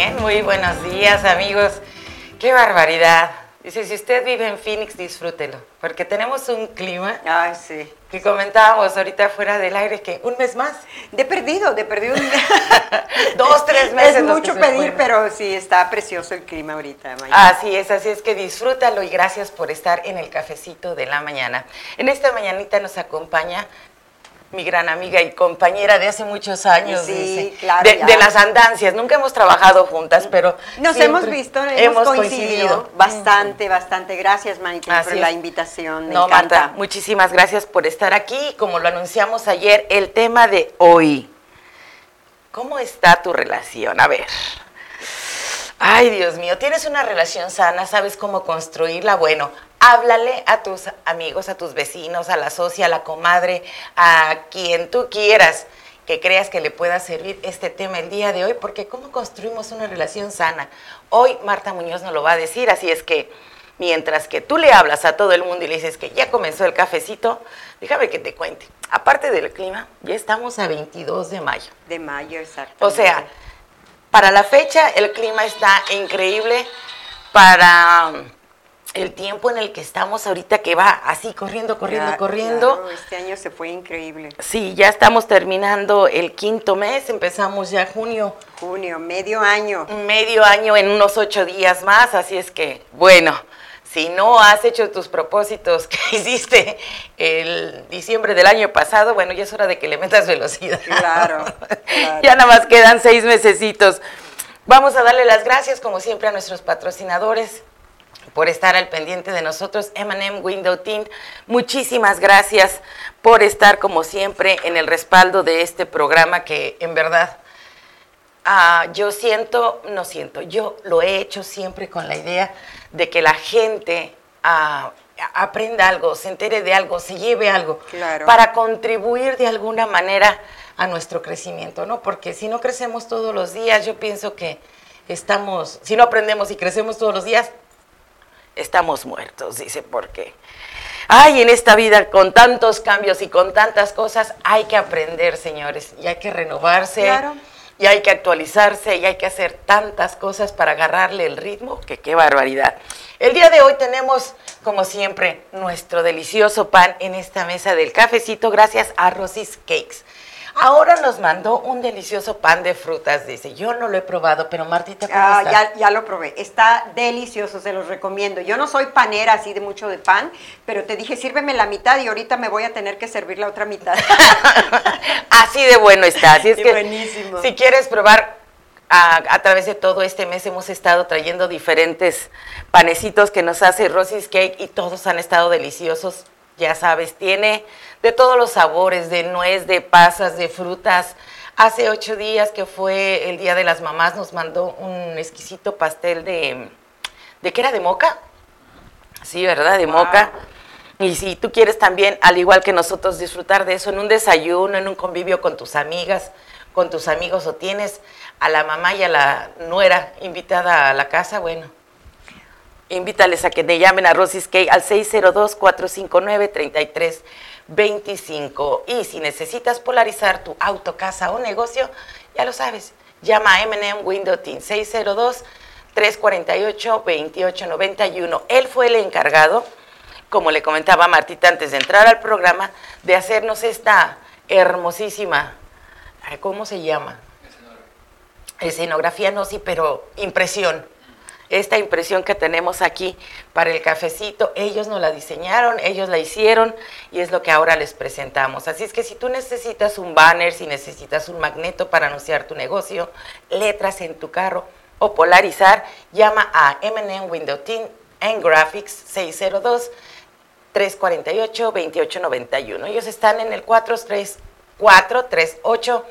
Muy bien, muy buenos días amigos. Qué barbaridad. Dice, si usted vive en Phoenix, disfrútelo, porque tenemos un clima Ay, sí. que comentábamos ahorita fuera del aire que un mes más, De perdido, de perdido. dos, tres meses. Es mucho pedir, pero sí, está precioso el clima ahorita. Maya. Así es, así es que disfrútalo y gracias por estar en el cafecito de la mañana. En esta mañanita nos acompaña mi gran amiga y compañera de hace muchos años, Sí, dice, claro, de, las andancias. Nunca hemos trabajado juntas, pero Nos hemos visto, hemos, coincidido, bastante, bastante. Gracias, Manity, Así por es. la invitación. Me No, encanta. Marta, muchísimas gracias por estar aquí. Como lo anunciamos ayer, el tema de hoy. ¿Cómo está tu relación? A ver. Ay, Dios mío, ¿tienes una relación sana? ¿Sabes cómo construirla? Bueno, háblale a tus amigos, a tus vecinos, a la socia, a la comadre, a quien tú quieras que creas que le pueda servir este tema el día de hoy, porque ¿cómo construimos una relación sana? Hoy Marta Muñoz nos lo va a decir, así es que mientras que tú le hablas a todo el mundo y le dices que ya comenzó el cafecito, déjame que te cuente. Aparte del clima, ya estamos a 22 de mayo. De mayo, exacto. O sea, para la fecha el clima está increíble para el tiempo en el que estamos ahorita que va así corriendo, corriendo, corriendo. este año se fue increíble. Sí, ya estamos terminando el quinto mes, empezamos ya junio, Junio, medio año. medio año en unos ocho días más, así es que, bueno, si no has hecho tus propósitos que hiciste el diciembre del año pasado, bueno, ya es hora de que le metas velocidad. Claro, claro. ya nada más quedan seis mesecitos. Vamos a darle las gracias, como siempre, a nuestros patrocinadores por estar al pendiente de nosotros, M&M Window Tint. Muchísimas gracias por estar, como siempre, en el respaldo de este programa que, en verdad, Ah, yo siento, no siento, yo lo he hecho siempre con la idea de que la gente ah, aprenda algo, se entere de algo, se lleve algo, Claro. para contribuir de alguna manera a nuestro crecimiento, ¿no? Porque si no crecemos todos los días, yo pienso que estamos, si no aprendemos y crecemos todos los días, estamos muertos, dice, porque Ay, en esta vida con tantos cambios y con tantas cosas hay que aprender, señores, y hay que renovarse, Claro. y hay que actualizarse, y hay que hacer tantas cosas para agarrarle el ritmo, que qué barbaridad. El día de hoy tenemos, como siempre, nuestro delicioso pan en esta mesa del cafecito, gracias a Rosis Cakes. Ahora nos mandó un delicioso pan de frutas, dice. Yo no lo he probado, pero Martita, ¿cómo Ah, está? ya, ya lo probé. Está delicioso, se los recomiendo. Yo no soy panera así de mucho de pan, pero te dije, sírveme la mitad y ahorita me voy a tener que servir la otra mitad. Así de bueno está. Así es Sí, que buenísimo. si quieres probar a, a través de todo este mes hemos estado trayendo diferentes panecitos que nos hace Rosy's Cake y todos han estado deliciosos. Ya sabes, tiene de todos los sabores, de nuez, de pasas, de frutas. Hace ocho días que fue el Día de las Mamás nos mandó un exquisito pastel de... ¿De qué era? ¿De moca? Sí, ¿verdad? De Wow. moca. Y si tú quieres también, al igual que nosotros, disfrutar de eso en un desayuno, en un convivio con tus amigas, con tus amigos, o tienes a la mamá y a la nuera invitada a la casa, bueno, invítales a que te llamen a Rosy's Cake al 602-459-3325. Y si necesitas polarizar tu auto, casa o negocio, ya lo sabes, llama a M&M Window Team 602-348-2891. Él fue el encargado, como le comentaba Martita antes de entrar al programa, de hacernos esta hermosísima, ¿cómo se llama? Escenografía no, sí, pero impresión. Esta impresión que tenemos aquí para el cafecito, ellos nos la diseñaron, ellos la hicieron y es lo que ahora les presentamos. Así es que si tú necesitas un banner, si necesitas un magneto para anunciar tu negocio, letras en tu carro o polarizar, llama a M&M Window Team en Graphics 602 348-2891. Ellos están en el 438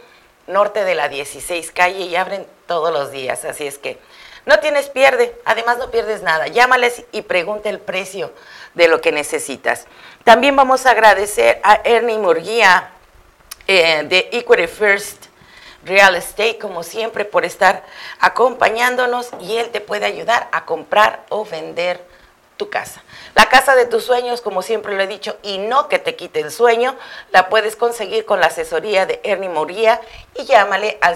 norte de la 16 calle y abren todos los días. Así es que no tienes pierde, además no pierdes nada. Llámales y pregunta el precio de lo que necesitas. También vamos a agradecer a Ernie Murguía eh, de Equity First Real Estate, como siempre, por estar acompañándonos y él te puede ayudar a comprar o vender tu casa. La casa de tus sueños, como siempre lo he dicho, y no que te quite el sueño, la puedes conseguir con la asesoría de Ernie Moría y llámale al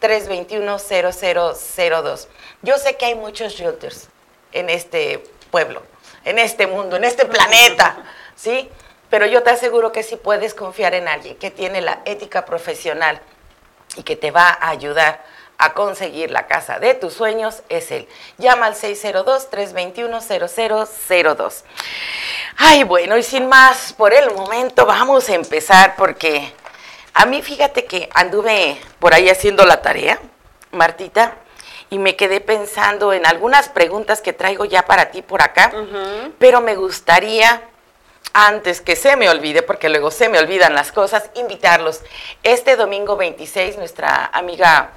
321-0002. Yo sé que hay muchos realtors en este pueblo, en este mundo, en este planeta, ¿sí? Pero yo te aseguro que si puedes confiar en alguien que tiene la ética profesional y que te va a ayudar a conseguir la casa de tus sueños, es él. Llama al 602-321-0002. Ay, bueno, y sin más, por el momento vamos a empezar porque a mí fíjate que anduve por ahí haciendo la tarea, Martita, y me quedé pensando en algunas preguntas que traigo ya para ti por acá, pero me gustaría, antes que se me olvide, porque luego se me olvidan las cosas, invitarlos. Este domingo 26, nuestra amiga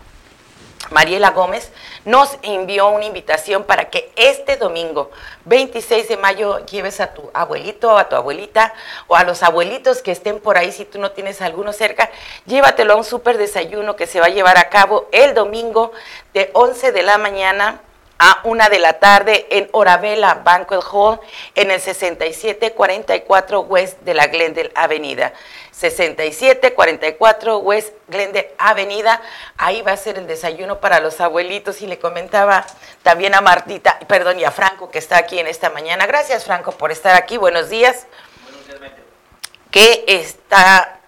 Mariela Gómez nos envió una invitación para que este domingo 26 de mayo lleves a tu abuelito o a tu abuelita o a los abuelitos que estén por ahí, si tú no tienes alguno cerca, llévatelo a un súper desayuno que se va a llevar a cabo el domingo de 11 de la mañana a una de la tarde en Oravela Banquet Hall en el 6744 West de la Glendale Avenida. 6744 West Glendale Avenida. Ahí va a ser el desayuno para los abuelitos y le comentaba también a Martita, perdón, y a Franco que está aquí en esta mañana. Gracias Franco por estar aquí. Buenos días. Buenos días, Que está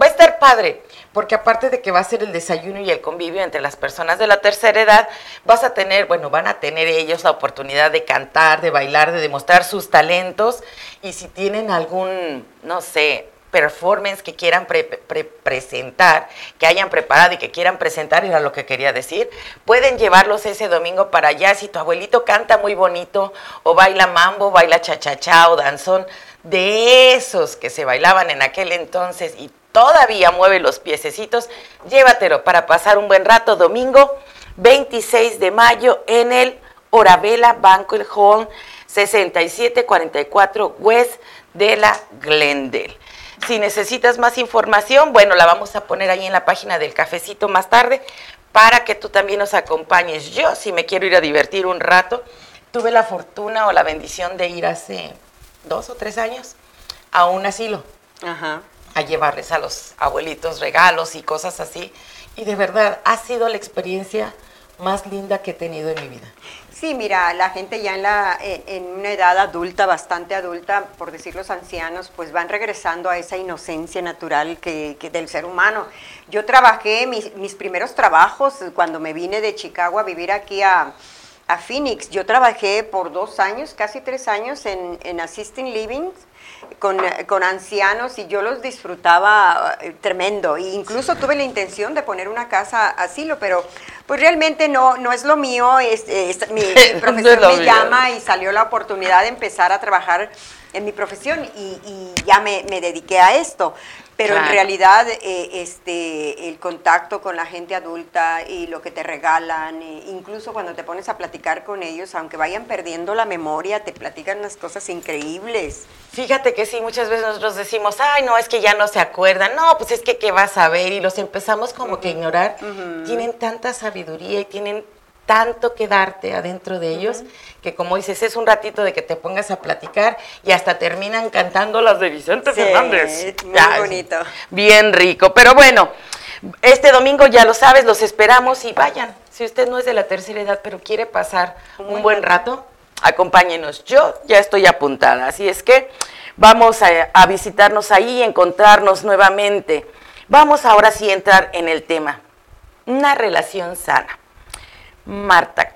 va a estar padre, porque aparte de que va a ser el desayuno y el convivio entre las personas de la tercera edad, vas a tener, bueno, van a tener ellos la oportunidad de cantar, de bailar, de demostrar sus talentos y si tienen algún, no sé, performance que quieran presentar, que hayan preparado y que quieran presentar, era lo que quería decir, pueden llevarlos ese domingo para allá. Si tu abuelito canta muy bonito, o baila mambo, baila chachachá o danzón, de esos que se bailaban en aquel entonces y todavía mueve los piececitos, llévatelo para pasar un buen rato domingo 26 de mayo en el Orabela Banquet Hall 6744 West de la Glendale. Si necesitas más información, bueno, la vamos a poner ahí en la página del cafecito más tarde para que tú también nos acompañes. Yo, si me quiero ir a divertir un rato, tuve la fortuna o la bendición de ir hace dos o tres años a un asilo. A llevarles a los abuelitos regalos y cosas así. Y de verdad, ha sido la experiencia más linda que he tenido en mi vida. Sí, mira, la gente ya en, la, en, una edad adulta, bastante adulta, por decir los ancianos, pues van regresando a esa inocencia natural que, del ser humano. Yo trabajé mis, mis, primeros trabajos cuando me vine de Chicago a vivir aquí a, a Phoenix. Yo trabajé por dos años, casi tres años en, en Assisting Living con, con, ancianos y yo los disfrutaba eh, tremendo. E incluso tuve la intención de poner una casa asilo, pero pues realmente no, no es lo mío. Es, mi, profesor me llama y salió la oportunidad de empezar a trabajar en mi profesión y, y ya me, me, dediqué a esto. Pero en realidad eh, este, el contacto con la gente adulta y lo que te regalan, eh, incluso cuando te pones a platicar con ellos, aunque vayan perdiendo la memoria, te platican unas cosas increíbles. Fíjate que sí, muchas veces nosotros decimos, ay, no, es que ya no se acuerdan, no, pues es que qué vas a ver y los empezamos como que a ignorar. Tienen tanta sabiduría y tienen tanto que darte adentro de ellos, que como dices, es un ratito de que te pongas a platicar y hasta terminan cantando las de Vicente Fernández. Muy bonito. Bien rico. Pero bueno, este domingo ya lo sabes, los esperamos y vayan. Si usted no es de la tercera edad, pero quiere pasar un, buen rato, acompáñenos. Yo ya estoy apuntada, así es que vamos a, a visitarnos ahí y encontrarnos nuevamente. Vamos ahora sí a entrar en el tema. Una relación sana. Marta,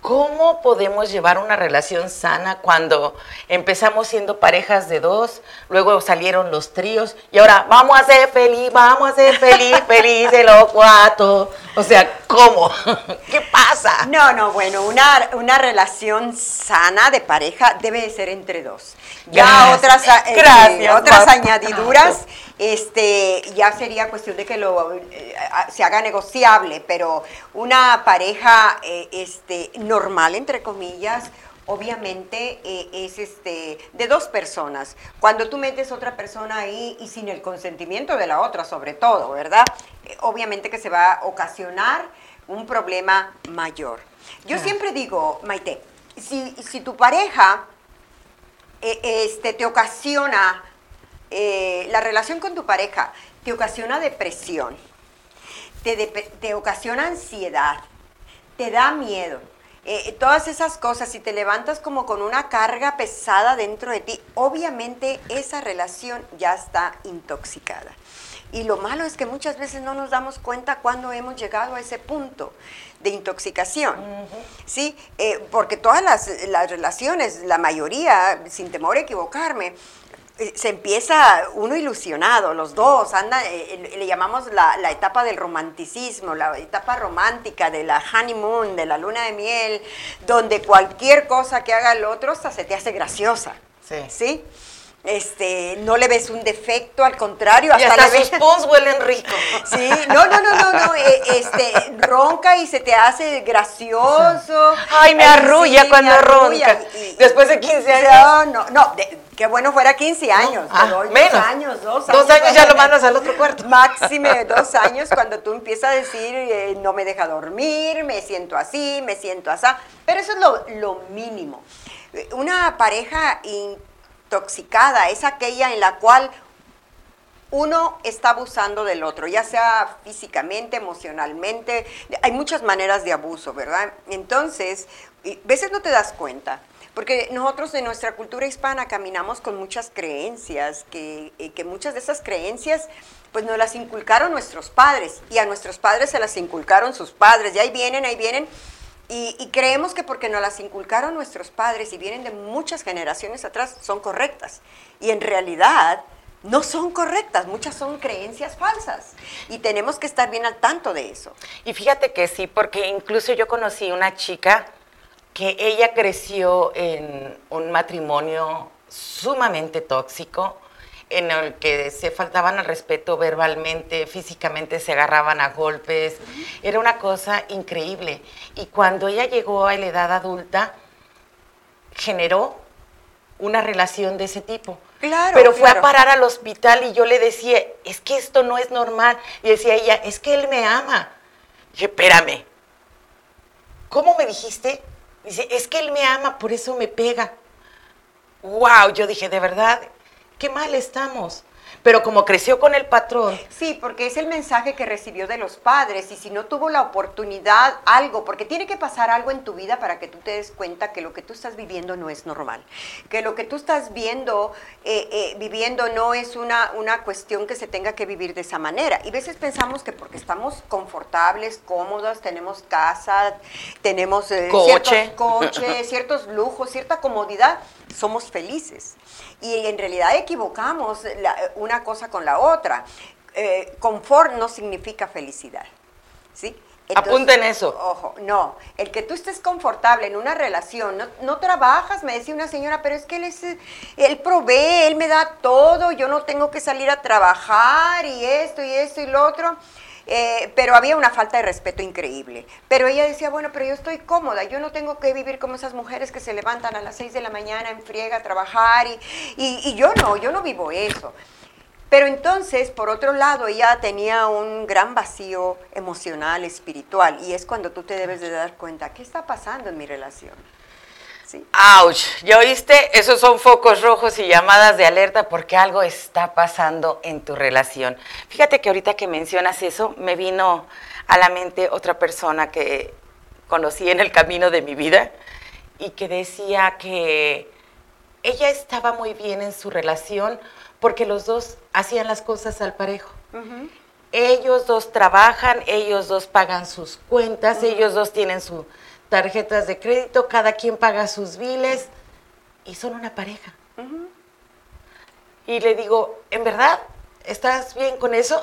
¿cómo podemos llevar una relación sana cuando empezamos siendo parejas de dos, luego salieron los tríos y ahora vamos a ser feliz, vamos a ser feliz, feliz de los cuatro? O sea, ¿cómo? ¿Qué pasa? No, no, bueno, una, una relación sana de pareja debe ser entre dos. Ya otras, eh, otras añadiduras este, ya sería cuestión de que lo, eh, se haga negociable, pero una pareja eh, este, normal, entre comillas, obviamente eh, es este, de dos personas. Cuando tú metes otra persona ahí y sin el consentimiento de la otra, sobre todo, ¿verdad? obviamente que se va a ocasionar un problema mayor. Yo siempre digo, Maite, si, si tu pareja este, te ocasiona eh, la relación con tu pareja te ocasiona depresión, te, ocasiona ansiedad, te da miedo. Eh, todas esas cosas, si te levantas como con una carga pesada dentro de ti, obviamente esa relación ya está intoxicada. Y lo malo es que muchas veces no nos damos cuenta cuando hemos llegado a ese punto de intoxicación. ¿sí? Eh, porque todas las, las, relaciones, la mayoría, sin temor a equivocarme, se empieza uno ilusionado, los dos, anda, eh, le llamamos la, la, etapa del romanticismo, la etapa romántica de la honeymoon, de la luna de miel, donde cualquier cosa que haga el otro hasta se te hace graciosa. Sí. ¿sí? este, no le ves un defecto, al contrario, hasta, le ves... sus pons huelen rico. Sí, no, no, no, no, no, eh, este, ronca y se te hace gracioso. Ay, me arrulla cuando ronca. Después de 15 años. No, no, no, qué bueno fuera 15 años, ah, menos. Dos años, dos años. Dos años ya lo mandas al otro cuarto. Máxime dos años cuando tú empiezas a decir, eh, no me deja dormir, me siento así, me siento así, pero eso es lo, lo mínimo. Una pareja intoxicada, es aquella en la cual uno está abusando del otro, ya sea físicamente, emocionalmente, hay muchas maneras de abuso, ¿verdad? Entonces, a veces no te das cuenta, porque nosotros en nuestra cultura hispana caminamos con muchas creencias, que, eh, que muchas de esas creencias pues nos las inculcaron nuestros padres y a nuestros padres se las inculcaron sus padres, y ahí vienen, ahí vienen, y, creemos que porque nos las inculcaron nuestros padres y vienen de muchas generaciones atrás, son correctas. Y en realidad no son correctas, muchas son creencias falsas. Y tenemos que estar bien al tanto de eso. Y fíjate que sí, porque incluso yo conocí una chica que ella creció en un matrimonio sumamente tóxico, en el que se faltaban al respeto verbalmente, físicamente se agarraban a golpes. Era una cosa increíble. Y cuando ella llegó a la edad adulta, generó una relación de ese tipo. Claro, Pero fue a parar al hospital y yo le decía, es que esto no es normal. Y decía ella, es que él me ama. Y dije, espérame, ¿cómo me dijiste? Dice, es que él me ama, por eso me pega. Wow, yo dije, de verdad, qué mal estamos. Pero como creció con el patrón. Sí, porque es el mensaje que recibió de los padres y si no tuvo la oportunidad, algo, porque tiene que pasar algo en tu vida para que tú te des cuenta que lo que tú estás viviendo no es normal, que lo que tú estás viendo, eh, eh, viviendo no es una, una cuestión que se tenga que vivir de esa manera. Y a veces pensamos que porque estamos confortables, cómodos, tenemos casa, tenemos eh, Coche. ciertos coches, ciertos lujos, cierta comodidad, somos felices y en realidad equivocamos una cosa con la otra. Eh, confort no significa felicidad. ¿sí? Apunten eso. Ojo, no. El que tú estés confortable en una relación, no, trabajas, me decía una señora, pero es que él, es, él provee, él me da todo, yo no tengo que salir a trabajar y esto y esto y lo otro. Eh, pero había una falta de respeto increíble. Pero ella decía, bueno, pero yo estoy cómoda, yo no tengo que vivir como esas mujeres que se levantan a las 6 de la mañana en friega a trabajar y, y yo no, yo no vivo eso. Pero entonces, por otro lado, ella tenía un gran vacío emocional, espiritual, y es cuando tú te debes de dar cuenta, ¿qué está pasando en mi relación? ¡Auch! ¿Ya oíste? Esos son focos rojos y llamadas de alerta porque algo está pasando en tu relación. Fíjate que ahorita que mencionas eso, me vino a la mente otra persona que conocí en el camino de mi vida y que decía que ella estaba muy bien en su relación porque los dos hacían las cosas al parejo. Ellos dos trabajan, ellos dos pagan sus cuentas, ellos dos tienen su tarjetas de crédito, cada quien paga sus biles y son una pareja. Y le digo, ¿en verdad? ¿Estás bien con eso?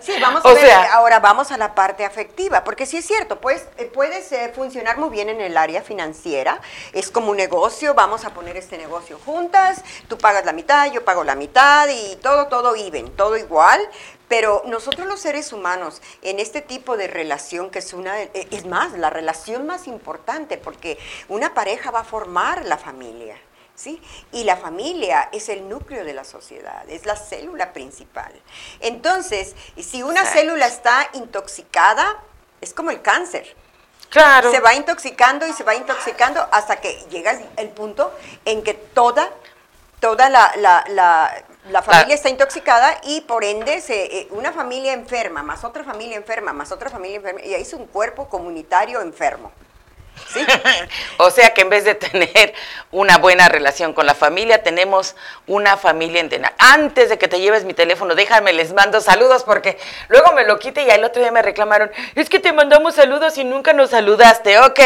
Sí, vamos a ver, ahora vamos a la parte afectiva, porque sí es cierto, pues puedes eh, funcionar muy bien en el área financiera, es como un negocio, vamos a poner este negocio juntas, tú pagas la mitad, yo pago la mitad y todo, todo even, todo igual, pero nosotros los seres humanos, en este tipo de relación, que es una, eh, es más, la relación más importante, porque una pareja va a formar la familia. ¿Sí? Y la familia es el núcleo de la sociedad, es la célula principal. Entonces, si una célula está intoxicada, es como el cáncer. Claro. Se va intoxicando y se va intoxicando hasta que llega el, punto en que toda, toda la La familia está intoxicada y por ende se, eh, una familia enferma, más otra familia enferma, más otra familia enferma, y ahí es un cuerpo comunitario enfermo. O sea que en vez de tener una buena relación con la familia, tenemos una familia entera. Antes de que te lleves mi teléfono, déjame, les mando saludos porque luego me lo quite y el otro día me reclamaron, es que te mandamos saludos y nunca nos saludaste. Ok,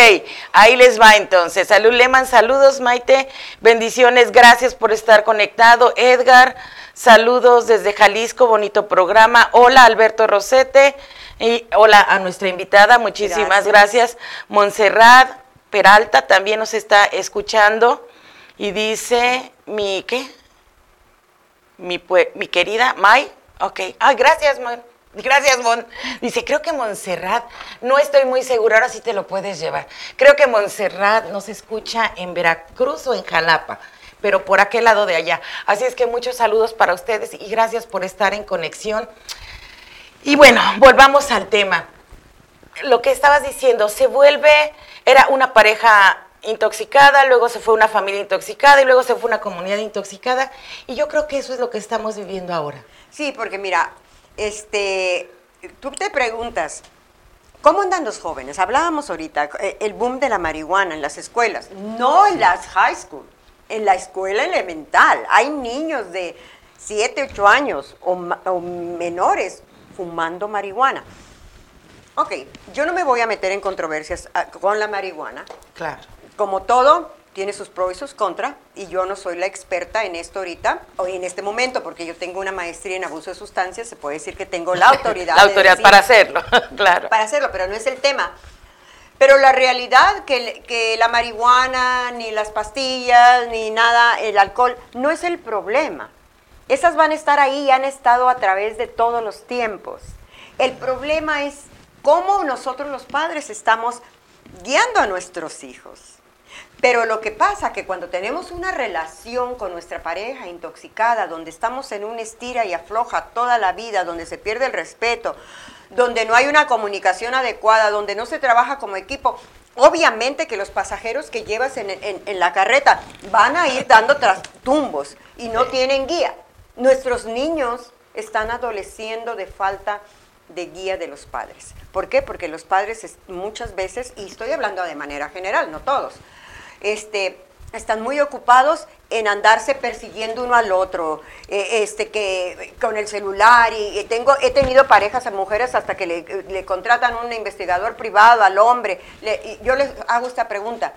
ahí les va entonces. Salud Leman, saludos Maite, bendiciones, gracias por estar conectado. Edgar, saludos desde Jalisco, bonito programa. Hola Alberto Rosete. Y hola a nuestra invitada, muchísimas gracias. gracias. Montserrat Peralta también nos está escuchando y dice, mi, ¿qué? Mi, mi querida May, ok. Ay, gracias, Mon. Gracias, Mon. Dice, creo que Montserrat, no estoy muy segura, ahora sí te lo puedes llevar. Creo que Montserrat nos escucha en Veracruz o en Jalapa pero por aquel lado de allá. Así es que muchos saludos para ustedes y gracias por estar en conexión. Y bueno, volvamos al tema. Lo que estabas diciendo, se vuelve, era una pareja intoxicada, luego se fue una familia intoxicada y luego se fue una comunidad intoxicada. Y yo creo que eso es lo que estamos viviendo ahora. Sí, porque mira, este, tú te preguntas, ¿cómo andan los jóvenes? Hablábamos ahorita, eh, el boom de la marihuana en las escuelas, no en las high school, en la escuela elemental. Hay niños de 7, 8 años o, o menores fumando marihuana. Ok, yo no me voy a meter en controversias ah, con la marihuana. Claro. Como todo, tiene sus pros y sus contras, y yo no soy la experta en esto ahorita, o en este momento, porque yo tengo una maestría en abuso de sustancias, se puede decir que tengo la autoridad. la autoridad para hacerlo, claro. Para hacerlo, pero no es el tema. Pero la realidad que, que la marihuana, ni las pastillas, ni nada, el alcohol, no es el problema. Esas van a estar ahí y han estado a través de todos los tiempos. El problema es cómo nosotros los padres estamos guiando a nuestros hijos. Pero lo que pasa que cuando tenemos una relación con nuestra pareja intoxicada, donde estamos en un estira y afloja toda la vida, donde se pierde el respeto, donde no hay una comunicación adecuada, donde no se trabaja como equipo, obviamente que los pasajeros que llevas en, en la carreta van a ir dando tras tumbos y no tienen guía. Nuestros niños están adoleciendo de falta de guía de los padres. ¿Por qué? Porque los padres muchas veces, y estoy hablando de manera general, no todos, este, están muy ocupados en andarse persiguiendo uno al otro, eh, este, que con el celular, y, tengo, he tenido parejas a mujeres hasta que le, contratan un investigador privado al hombre. y yo les hago esta pregunta.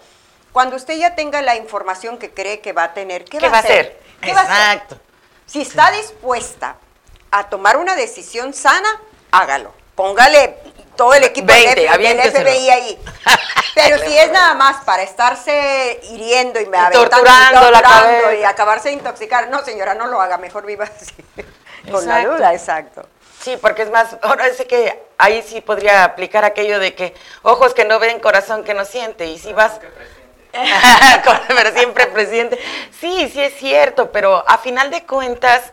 Cuando usted ya tenga la información que cree que va a tener, ¿qué, va, a hacer? ¿Qué Exacto. Si está dispuesta a tomar una decisión sana, hágalo. Póngale todo el equipo del, FBI ahí. Pero si es nada más para estarse hiriendo y, me torturando, la y acabarse de intoxicar, no señora, no lo haga, mejor viva así. Con la duda, exacto. Sí, porque es más, ahora sé que ahí sí podría aplicar aquello de que ojos que no ven, corazón que no siente. Y si vas... pero siempre presidente. Sí, sí es cierto, pero a final de cuentas,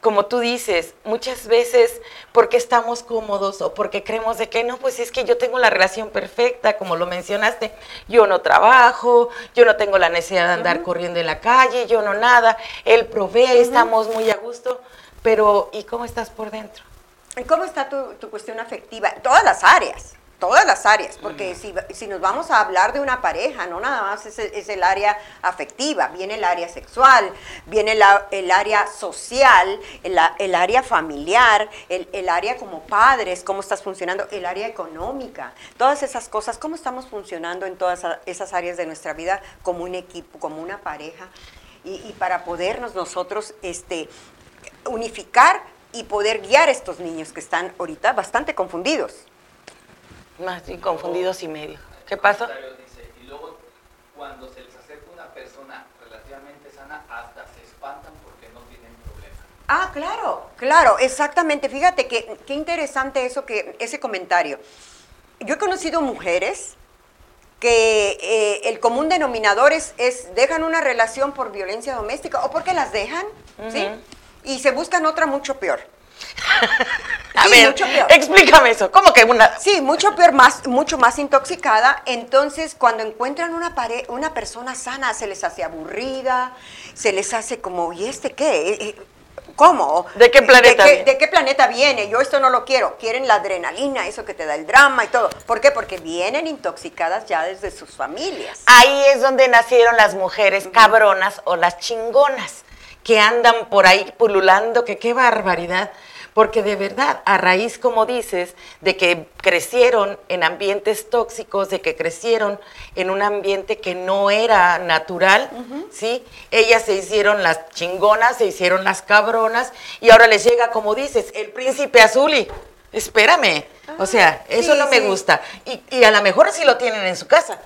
como tú dices, muchas veces porque estamos cómodos o porque creemos de que no, pues es que yo tengo la relación perfecta, como lo mencionaste, yo no trabajo, yo no tengo la necesidad de andar corriendo en la calle, yo no nada, él provee, estamos muy a gusto, pero ¿y cómo estás por dentro? ¿Y cómo está tu, tu cuestión afectiva? En todas las áreas todas las áreas, porque si, si, nos vamos a hablar de una pareja, no nada más es, es el área afectiva, viene el área sexual, viene la, el área social, el, el área familiar, el, el, área como padres, cómo estás funcionando, el área económica, todas esas cosas, cómo estamos funcionando en todas esas áreas de nuestra vida como un equipo, como una pareja, y, y para podernos nosotros este, unificar y poder guiar a estos niños que están ahorita bastante confundidos. Más confundidos y medio. ¿Qué pasó? Dice, y luego cuando se les acerca una persona relativamente sana, hasta se espantan porque no tienen problema. Ah, claro, claro, exactamente. Fíjate que qué interesante eso que ese comentario. Yo he conocido mujeres que eh, el común denominador es, es, dejan una relación por violencia doméstica o porque las dejan, ¿sí? Y se buscan otra mucho peor. A ver, explícame eso. ¿Cómo que una? Sí, mucho peor, más, mucho más intoxicada. Entonces, cuando encuentran una, una persona sana, se les hace aburrida, se les hace como, ¿y este qué? Eh, eh, ¿Cómo? ¿De qué planeta ¿De qué, viene? de qué planeta viene? Yo esto no lo quiero. Quieren la adrenalina, eso que te da el drama y todo. ¿Por qué? Porque vienen intoxicadas ya desde sus familias. Ahí es donde nacieron las mujeres cabronas o las chingonas, que andan por ahí pululando, que qué barbaridad. Porque de verdad, a raíz, como dices, de que crecieron en ambientes tóxicos, de que crecieron en un ambiente que no era natural, ¿sí? Ellas se hicieron las chingonas, se hicieron las cabronas, y ahora les llega, como dices, el príncipe azul y, espérame, o sea, eso sí, no me sí. gusta. Y, y a lo mejor sí lo tienen en su casa.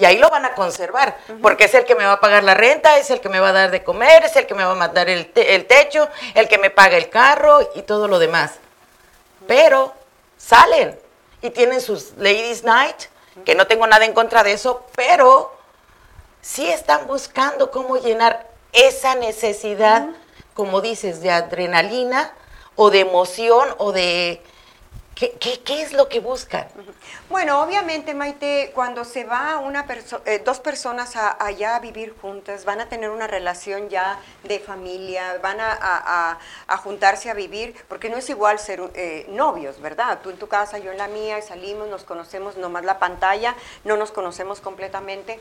Y ahí lo van a conservar, porque es el que me va a pagar la renta, es el que me va a dar de comer, es el que me va a mandar el, te- el techo, el que me paga el carro y todo lo demás. Pero salen y tienen sus Ladies Night, que no tengo nada en contra de eso, pero sí están buscando cómo llenar esa necesidad, como dices, de adrenalina o de emoción o de... ¿Qué, es lo que buscan? Bueno, obviamente, Maite, cuando se va una perso- eh, dos personas a- allá a vivir juntas, van a tener una relación ya de familia, van a, a- juntarse a vivir, porque no es igual ser eh, novios, ¿verdad? Tú en tu casa, yo en la mía, y salimos, nos conocemos nomás la pantalla, no nos conocemos completamente.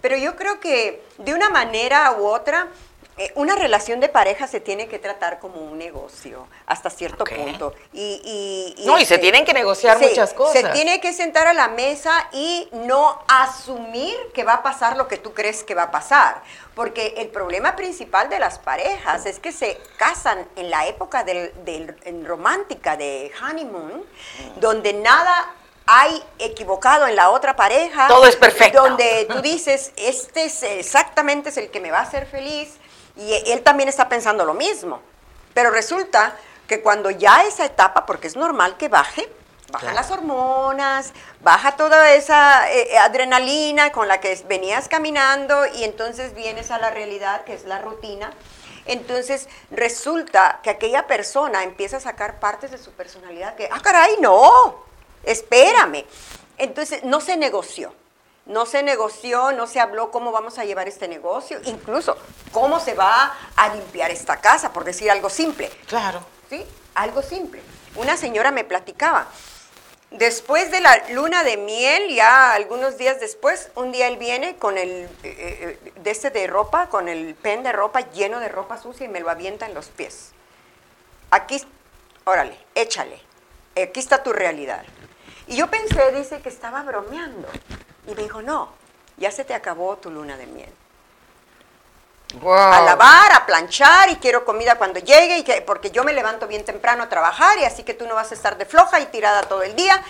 Pero yo creo que de una manera u otra, una relación de pareja se tiene que tratar como un negocio, hasta cierto punto. Y, y- y No, y se este, tienen que negociar muchas cosas. Se tiene que sentar a la mesa y no asumir que va a pasar lo que tú crees que va a pasar. Porque el problema principal de las parejas es que se casan en la época del, del- en romántica de honeymoon, donde nada hay equivocado en la otra pareja. Todo es perfecto. Donde tú dices, este es exactamente es el que me va a hacer feliz y él también está pensando lo mismo. Pero resulta que cuando ya esa etapa, porque es normal que baje, bajan Claro. las hormonas, baja toda esa eh, adrenalina con la que venías caminando y entonces vienes a la realidad, que es la rutina. Entonces resulta que aquella persona empieza a sacar partes de su personalidad que, ah, caray, no, espérame. Entonces no se negoció. No se negoció, no se habló cómo vamos a llevar este negocio, incluso cómo se va a limpiar esta casa, por decir algo simple. Claro. ¿sí? Algo simple. Una señora me platicaba, después de la luna de miel, ya algunos días después, un día él viene con el, eh, eh, de este de ropa, con el pen de ropa lleno de ropa sucia y me lo avienta en los pies. Aquí, órale, échale, aquí está tu realidad. Y yo pensé, dice, que estaba bromeando. Y me dijo, no, ya se te acabó tu luna de miel Wow. a lavar, a planchar y quiero comida cuando llegue y que, porque yo me levanto bien temprano a trabajar y así que tú no vas a estar de floja y tirada todo el día.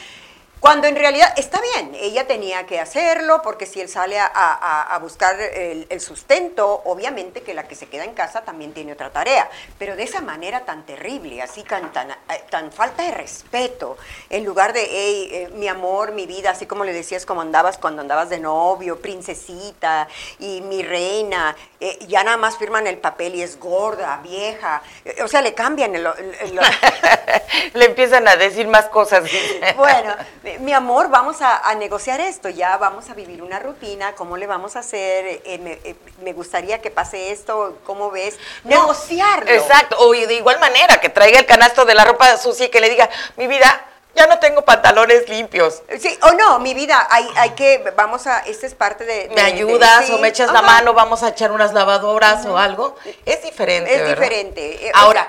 Cuando en realidad está bien, ella tenía que hacerlo porque si él sale a, a- a buscar el, el sustento, obviamente que la que se queda en casa también tiene otra tarea, pero de esa manera tan terrible, así tan, tan, eh, tan falta de respeto, en lugar de, hey, eh, mi amor, mi vida, así como le decías como andabas cuando andabas de novio, princesita y mi reina, eh, ya nada más firman el papel y es gorda, vieja, eh, o sea, le cambian el- el- el- Le empiezan a decir más cosas. bueno, mi- mi amor, vamos a, a negociar esto, ya vamos a vivir una rutina, ¿cómo le vamos a hacer? Eh, me, eh, me gustaría que pase esto, ¿cómo ves? Negociarlo. Exacto. O de igual manera, que traiga el canasto de la ropa sucia y que le diga, mi vida, ya no tengo pantalones limpios. Sí, o no, mi vida, hay, hay que, vamos a, esta es parte de... ¿Me ayudas de- sí, o me echas la mano? Vamos a echar unas lavadoras o algo. Es diferente. Es ¿verdad? diferente. eh, Ahora,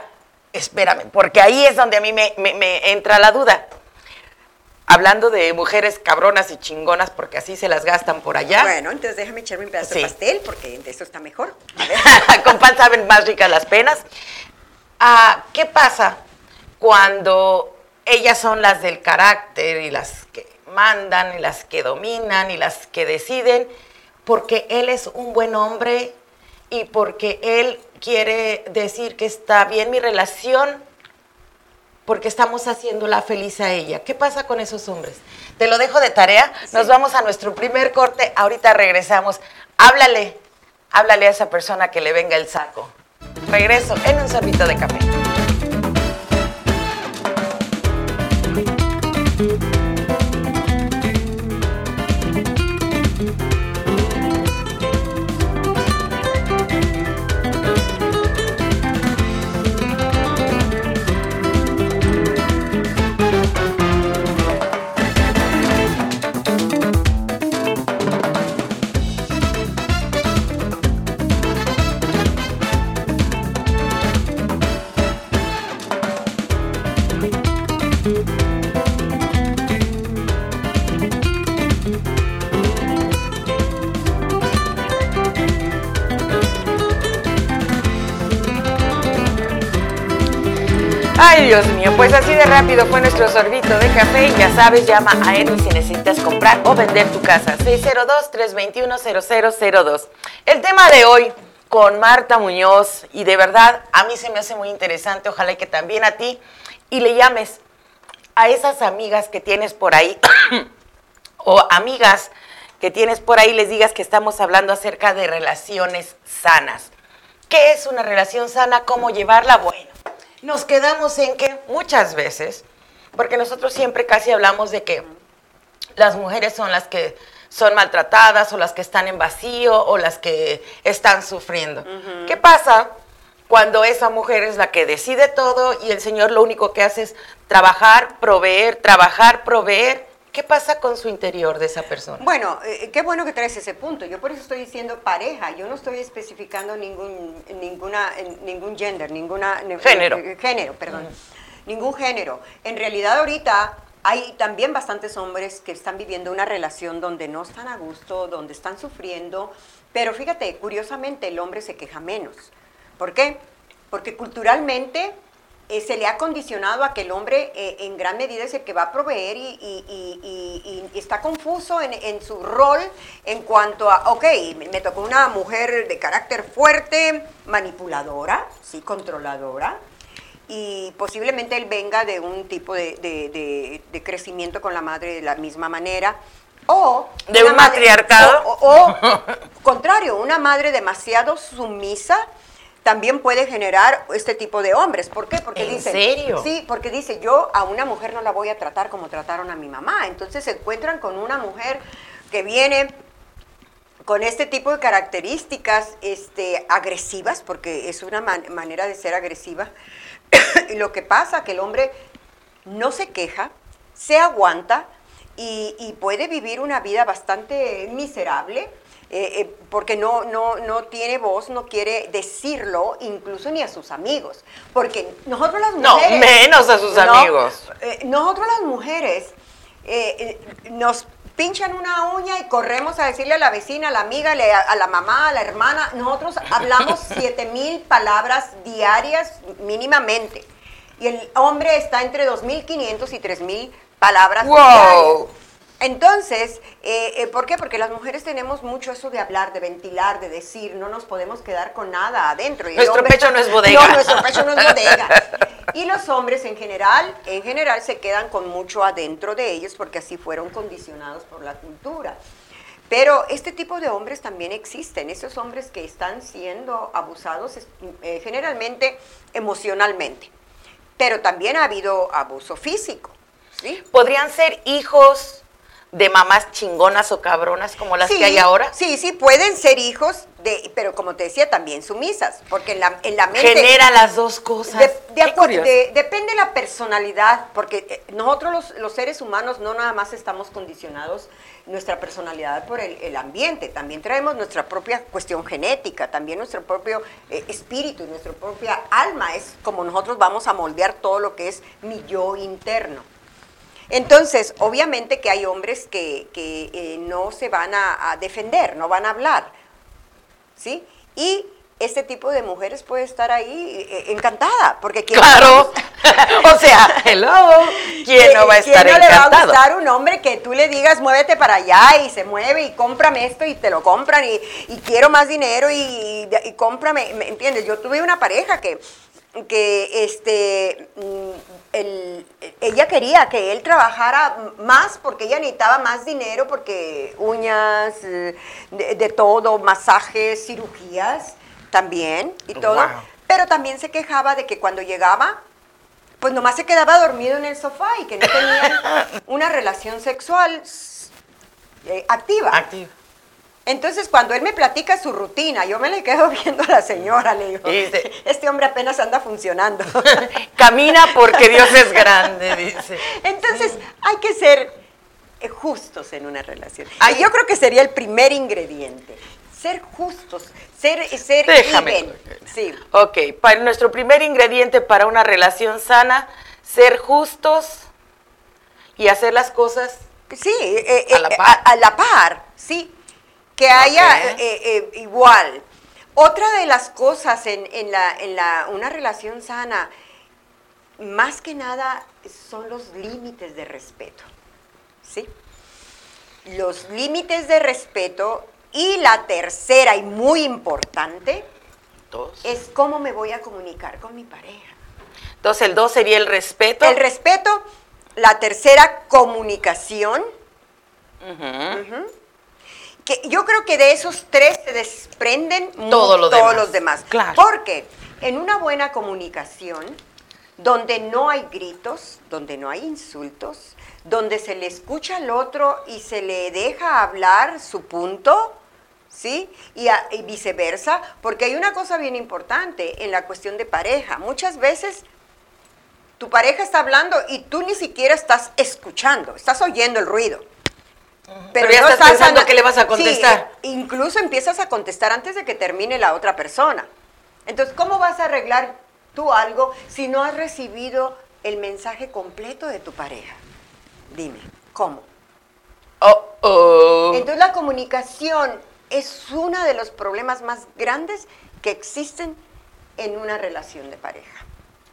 espérame, porque ahí es donde a mí me, me- me entra la duda. Hablando de mujeres cabronas y chingonas, porque así se las gastan por allá. Bueno, entonces déjame echarme un pedazo Sí. de pastel porque de eso está mejor. A ver. Con pan saben más ricas las penas. Ah, ¿Qué pasa cuando ellas son las del carácter y las que mandan y las que dominan y las que deciden? Porque él es un buen hombre y porque él quiere decir que está bien mi relación porque estamos haciéndola feliz a ella. ¿Qué pasa con esos hombres? Te lo dejo de tarea. Nos vamos a nuestro primer corte. Ahorita regresamos. Háblale, háblale a esa persona que le venga el saco. Regreso en un sorbito de café. Pues así de rápido fue nuestro sorbito de café y ya sabes, llama a Edwin si necesitas comprar o vender tu casa. 602-321-0002. El tema de hoy con Marta Muñoz y de verdad a mí se me hace muy interesante, ojalá que también a ti, y le llames a esas amigas que tienes por ahí o amigas que tienes por ahí, les digas que estamos hablando acerca de relaciones sanas. ¿Qué es una relación sana? ¿Cómo llevarla? Bueno, nos quedamos en que muchas veces, porque nosotros siempre casi hablamos de que las mujeres son las que son maltratadas o las que están en vacío o las que están sufriendo. ¿Qué pasa cuando esa mujer es la que decide todo y el Señor lo único que hace es trabajar, proveer, trabajar, proveer? ¿Qué pasa con su interior de esa persona? Bueno, eh, qué bueno que traes ese punto. Yo por eso estoy diciendo pareja. Yo no estoy especificando ningún, ninguna, ningún gender, ninguna género. Eh, género, perdón. Ningún género. En realidad ahorita hay también bastantes hombres que están viviendo una relación donde no están a gusto, donde están sufriendo, pero fíjate, curiosamente el hombre se queja menos. ¿Por qué? Porque culturalmente eh, se le ha condicionado a que el hombre eh, en gran medida es el que va a proveer y, está confuso en, su rol en cuanto a, ok, me tocó una mujer de carácter fuerte, manipuladora, sí, controladora, y posiblemente él venga de un tipo de, crecimiento con la madre de la misma manera. O de un matriarcado. O, contrario, una madre demasiado sumisa también puede generar este tipo de hombres. ¿Por qué? Porque ¿En serio? Sí, porque dice, yo a una mujer no la voy a tratar como trataron a mi mamá. Entonces se encuentran con una mujer que viene con este tipo de características este, agresivas, porque es una manera de ser agresiva, y lo que pasa que el hombre no se queja, se aguanta y, puede vivir una vida bastante miserable. Eh, eh, porque no, no, no tiene voz, no quiere decirlo, incluso ni a sus amigos. Porque nosotros las mujeres... No, menos a sus amigos. Eh, nosotros las mujeres nos pinchan una uña y corremos a decirle a la vecina, a la amiga, a la mamá, a la hermana. Nosotros hablamos siete mil palabras diarias mínimamente. Y el hombre está entre 2.500 y 3.000 palabras wow. Entonces, eh, eh, ¿por qué? Porque las mujeres tenemos mucho eso de hablar, de ventilar, de decir, no nos podemos quedar con nada adentro. Y nuestro pecho no es bodega. No, nuestro pecho no es bodega. Y los hombres en general, en general se quedan con mucho adentro de ellos porque así fueron condicionados por la cultura. Pero este tipo de hombres también existen, esos hombres que están siendo abusados eh, generalmente emocionalmente. Pero también ha habido abuso físico. ¿sí? ¿Podrían ser hijos de mamás chingonas o cabronas como las que hay ahora? Sí, sí, pueden ser hijos, de, pero como te decía, también sumisas, porque en la, en la mente... Genera las dos cosas. De, depende la personalidad, porque eh, nosotros los, los, seres humanos no nada más estamos condicionados nuestra personalidad por el, ambiente, también traemos nuestra propia cuestión genética, también nuestro propio eh, espíritu, nuestra propia alma, es como nosotros vamos a moldear todo lo que es mi yo interno. Entonces, obviamente que hay hombres que, eh, no se van a, defender, no van a hablar, ¿sí? Y este tipo de mujeres puede estar ahí eh, encantada, porque claro, o sea, hello, ¿quién no va a estar ¿quién no le va a gustar un hombre que tú le digas muévete para allá y se mueve y cómprame esto y te lo compran y, quiero más dinero y, y, cómprame, ¿me entiendes? Yo tuve una pareja que que este, mm, ella quería que él trabajara más porque ella necesitaba más dinero, porque uñas, eh, de, todo, masajes, cirugías también y todo. Pero también se quejaba de que cuando llegaba, pues nomás se quedaba dormido en el sofá y que no tenía una relación sexual eh, activa. Activa. Entonces, cuando él me platica su rutina, yo me le quedo viendo a la señora, le digo, este hombre apenas anda funcionando. Camina porque Dios es grande, dice. Entonces, hay que ser eh, justos en una relación. yo creo que sería el primer ingrediente. Ser justos, ser, ser Déjame. Sí. Ok, para nuestro primer ingrediente para una relación sana, ser justos y hacer las cosas sí, eh, a, la eh, a la par, sí que haya eh, eh, igual. Otra de las cosas en, la, en la, una relación sana, más que nada son los límites de respeto. ¿Sí? Los límites de respeto y la tercera y muy importante Dos. es cómo me voy a comunicar con mi pareja. Entonces el dos sería el respeto. El respeto, la tercera comunicación. Que yo creo que de esos tres se desprenden mu- Todo lo todos demás. los demás. Claro. Porque en una buena comunicación, donde no hay gritos, donde no hay insultos, donde se le escucha al otro y se le deja hablar su punto, ¿sí? Y, a- y viceversa, porque hay una cosa bien importante en la cuestión de pareja. Muchas veces tu pareja está hablando y tú ni siquiera estás escuchando, estás oyendo el ruido. Pero ya estás pensando que le vas a Sí, contestar. eh, incluso empiezas a contestar antes de que termine la otra persona. Entonces, ¿cómo vas a arreglar tú algo si no has recibido el mensaje completo de tu pareja? Dime, ¿cómo? Oh, oh. Entonces, la comunicación es uno de los problemas más grandes que existen en una relación de pareja.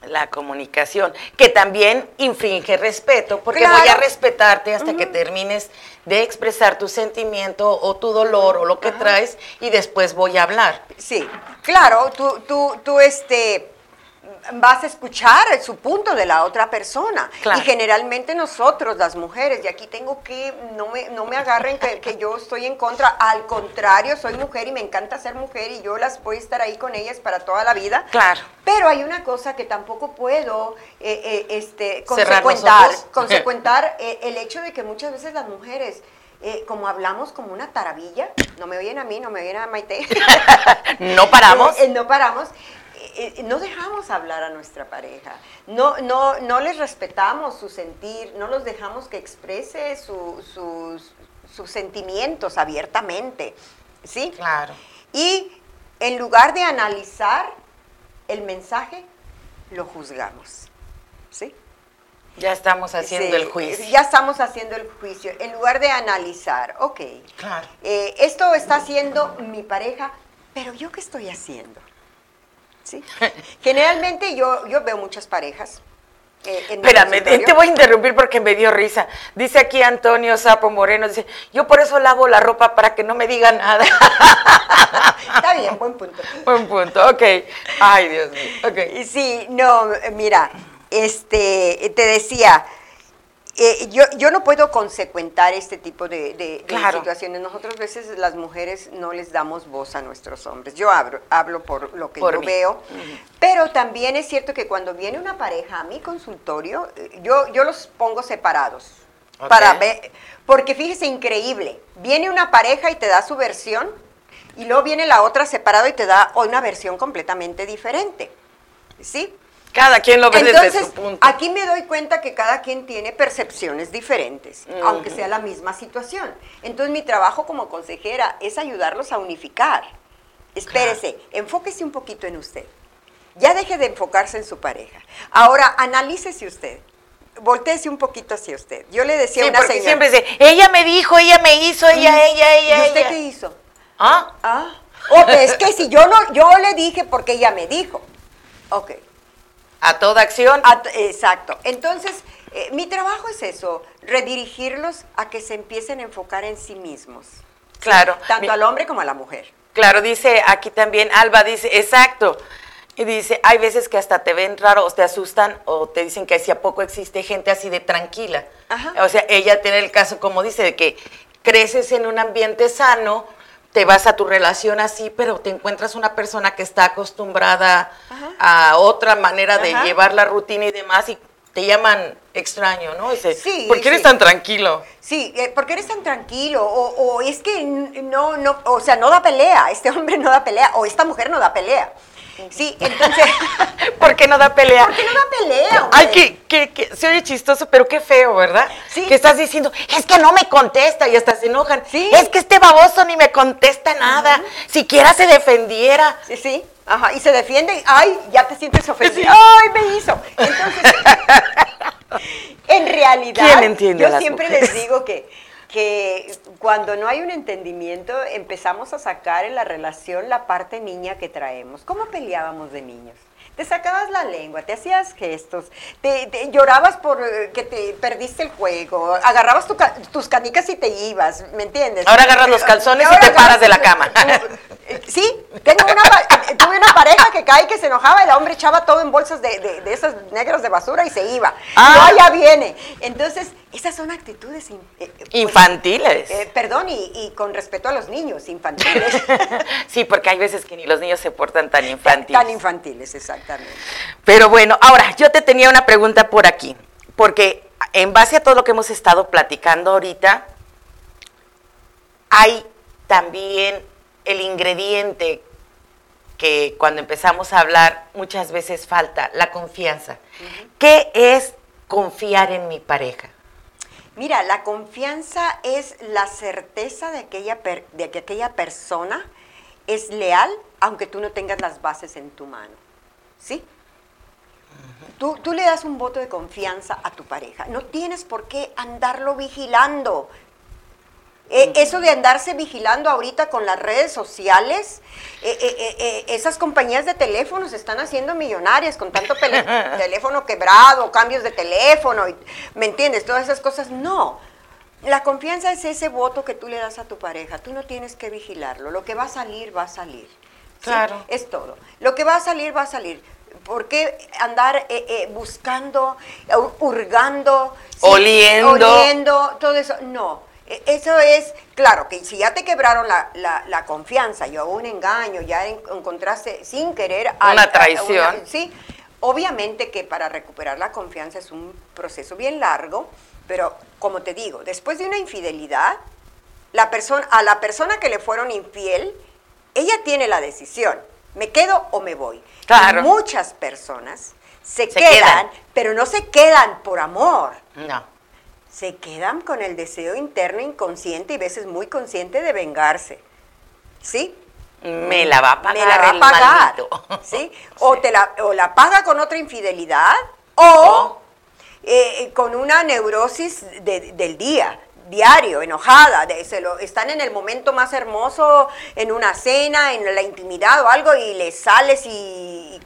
La comunicación, que también infringe respeto, porque Claro. voy a respetarte hasta que termines de expresar tu sentimiento o tu dolor o lo que traes y después voy a hablar. Sí, claro, tú, tú, tú este, vas a escuchar su punto de la otra persona. Claro. Y generalmente nosotros, las mujeres, y aquí tengo que, no me, no me agarren que, que yo estoy en contra, al contrario, soy mujer y me encanta ser mujer y yo las voy a estar ahí con ellas para toda la vida. Claro. Pero hay una cosa que tampoco puedo eh, eh, este, consecuentar, consecuentar eh, el hecho de que muchas veces las mujeres, eh, como hablamos como una taravilla, no me oyen a mí, no me oyen a Maite. No paramos. Eh, eh, no paramos. No dejamos hablar a nuestra pareja. No, no, no les respetamos su sentir, no los dejamos que exprese su- sus, sus sentimientos abiertamente. ¿Sí? Claro. Y en lugar de analizar el mensaje, lo juzgamos. ¿Sí? Ya estamos haciendo Sí, el juicio. Ya estamos haciendo el juicio. En lugar de analizar, ok, Claro. eh, esto está haciendo mi pareja, pero yo qué estoy haciendo. ¿Sí? Generalmente yo, yo veo muchas parejas. eh, en Espérame, te voy a interrumpir porque me dio risa. Dice aquí Antonio Sapo Moreno, dice, yo por eso lavo la ropa para que no me diga nada. Está bien, buen punto. Buen punto, ok. Ay, Dios mío, ok. Y Sí, no, mira, este, te decía, eh, yo, yo no puedo consecuentar este tipo de, de- situaciones. Nosotros a veces las mujeres no les damos voz a nuestros hombres. Yo hablo, hablo por lo que Por yo mí. veo, pero también es cierto que cuando viene una pareja a mi consultorio, eh, yo, yo los pongo separados. Para ver, porque fíjese, increíble, viene una pareja y te da su versión, y luego viene la otra separado y te da una versión completamente diferente. ¿Sí? Cada quien lo ve desde Entonces, su punto. aquí me doy cuenta que cada quien tiene percepciones diferentes, aunque sea la misma situación. Entonces, mi trabajo como consejera es ayudarlos a unificar. Espérese, enfóquese un poquito en usted. Ya deje de enfocarse en su pareja. Ahora, analícese usted. Voltéese un poquito hacia usted. Yo le decía Sí, a una porque señora. siempre dice, ella me dijo, ella me hizo, ella, ella, ella, ¿Y usted ella. qué hizo? ¿Ah? Ah, ok, es que si yo no, yo le dije porque ella me dijo. Ok. A toda acción. A- exacto. Entonces, eh, mi trabajo es eso, redirigirlos a que se empiecen a enfocar en sí mismos. Claro. Tanto Mi- al hombre como a la mujer. Claro, dice aquí también, Alba dice, exacto. Y dice, hay veces que hasta te ven raro o te asustan o te dicen que si a poco existe gente así de tranquila. Ajá. O sea, ella tiene el caso, como dice, de que creces en un ambiente sano, te vas a tu relación así, pero te encuentras una persona que está acostumbrada Ajá. a otra manera de Ajá. llevar la rutina y demás y te llaman extraño, ¿no? Dice, Sí, ¿por qué eres sí. tan tranquilo? Sí, eh, porque eres tan tranquilo, o, o es que no, no, o sea, no da pelea, este hombre no da pelea, o esta mujer no da pelea. Sí, entonces, ¿Por qué no da pelea? ¿por qué no da pelea? Ay, que, que, que se oye chistoso, pero qué feo, ¿verdad? Sí. Que estás diciendo, es que no me contesta y hasta se enojan. Sí. Es que este baboso ni me contesta nada. Siquiera se defendiera. Sí, sí, ajá, y se defiende, y, ay, ya te sientes ofendido, Sí. ay, me hizo. Entonces, en realidad, ¿Quién entiende yo siempre mujeres? les digo que, que cuando no hay un entendimiento, empezamos a sacar en la relación la parte niña que traemos. ¿Cómo peleábamos de niños? te sacabas la lengua, te hacías gestos, te, llorabas por eh, que te perdiste el juego, agarrabas tus canicas y te ibas, ¿me entiendes? Ahora agarras los calzones y te paras de la cama. Sí, tengo una, tuve una pareja que cae que se enojaba, el hombre echaba todo en bolsas de, de, esas negras de basura y se iba. Ah. ya viene. Entonces, esas son actitudes eh, eh, pues, infantiles. perdón, y, y, con respeto a los niños, infantiles. sí, porque hay veces que ni los niños se portan tan infantiles. Tan infantiles, exactamente. Pero bueno, ahora, yo te tenía una pregunta por aquí, porque en base a todo lo que hemos estado platicando ahorita, hay también el ingrediente que cuando empezamos a hablar muchas veces falta, la confianza. ¿Qué es confiar en mi pareja? Mira, la confianza es la certeza de, aquella de que aquella persona es leal aunque tú no tengas las bases en tu mano. ¿Sí? Tú, tú, le das un voto de confianza a tu pareja. No tienes por qué andarlo vigilando. Eh, eso de andarse vigilando ahorita con las redes sociales, eh, eh, esas compañías de teléfonos están haciendo millonarias con tanto teléfono quebrado, cambios de teléfono, ¿me entiendes? Todas esas cosas. No. La confianza es ese voto que tú le das a tu pareja. Tú no tienes que vigilarlo. Lo que va a salir, va a salir. Claro. Es todo. Lo que va a salir, va a salir. ¿Por qué andar buscando, hurgando, oliendo. oliendo, todo eso? No. E, eso es, claro, que si ya te quebraron la, confianza y un engaño, ya encontraste sin querer... Una traición. sí, obviamente que para recuperar la confianza es un proceso bien largo, pero como te digo, después de una infidelidad, la persona, a la persona que le fueron infiel, ella tiene la decisión, me quedo o me voy. Claro. muchas personas se, quedan, pero no se quedan por amor. No se quedan con el deseo interno inconsciente y a veces muy consciente de vengarse. ¿Sí? Me la va a pagar. Me la va a pagar. ¿sí? O, Te la, o la paga con otra infidelidad o eh, con una neurosis del día, diario, enojada, de, se lo, están en el momento más hermoso, en una cena, en la intimidad o algo, y le sales y,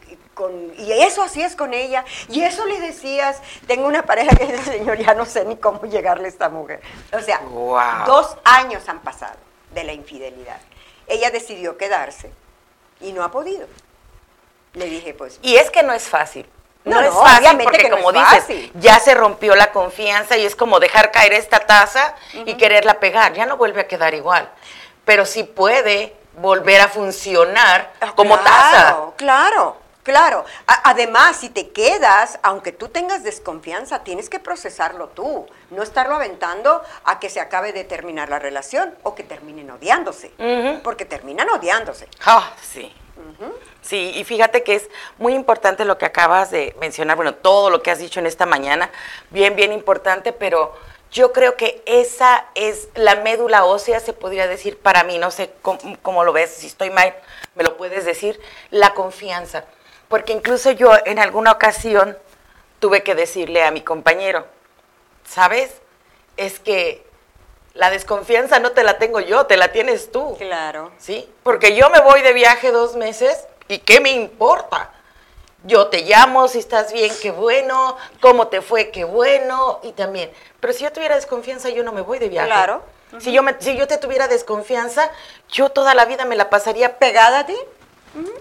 y eso así es con ella, y eso le decías, tengo una pareja que dice, señor, ya no sé ni cómo llegarle a esta mujer. O sea, dos años han pasado de la infidelidad. Ella decidió quedarse y no ha podido. Le dije, pues... Y es que no es fácil. No, es fácil porque como dices, ya se rompió la confianza y es como dejar caer esta taza y quererla pegar, ya no vuelve a quedar igual. Pero sí puede volver a funcionar ah, como taza. Claro, Claro, además, si te quedas, aunque tú tengas desconfianza, tienes que procesarlo tú, no estarlo aventando a que se acabe de terminar la relación o que terminen odiándose, porque terminan odiándose. Ah, sí. Sí, y fíjate que es muy importante lo que acabas de mencionar, bueno, todo lo que has dicho en esta mañana, bien, bien importante, pero yo creo que esa es la médula ósea, se podría decir para mí, no sé cómo, cómo lo ves, si estoy mal, me lo puedes decir, la confianza porque incluso yo en alguna ocasión tuve que decirle a mi compañero, ¿sabes? Es que la desconfianza no te la tengo yo, te la tienes tú. Claro. ¿Sí? Porque yo me voy de viaje dos meses y ¿qué me importa? Yo te llamo, si estás bien, qué bueno, cómo te fue, qué bueno, y también. Pero si yo tuviera desconfianza, yo no me voy de viaje. Claro. si, yo me, si yo te tuviera desconfianza, yo toda la vida me la pasaría pegada a ti.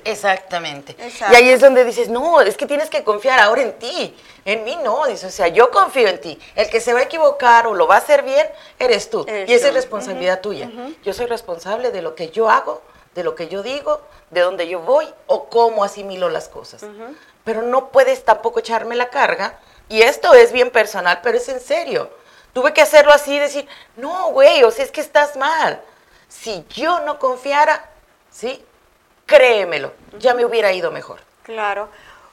Exactamente. Y ahí es donde dices, no, es que tienes que confiar ahora en ti. En mí no, dice, o sea, yo confío en ti. El que se va a equivocar o lo va a hacer bien, eres tú. y esa es responsabilidad tuya. Yo soy responsable de lo que yo hago, de lo que yo digo, de dónde yo voy o cómo asimilo las cosas. Pero no puedes tampoco echarme la carga. Y esto es bien personal, pero es en serio. Tuve que hacerlo así decir, no, güey, o sea, es que estás mal. Si yo no confiara, ¿sí? Créemelo, ya me hubiera ido mejor. Claro.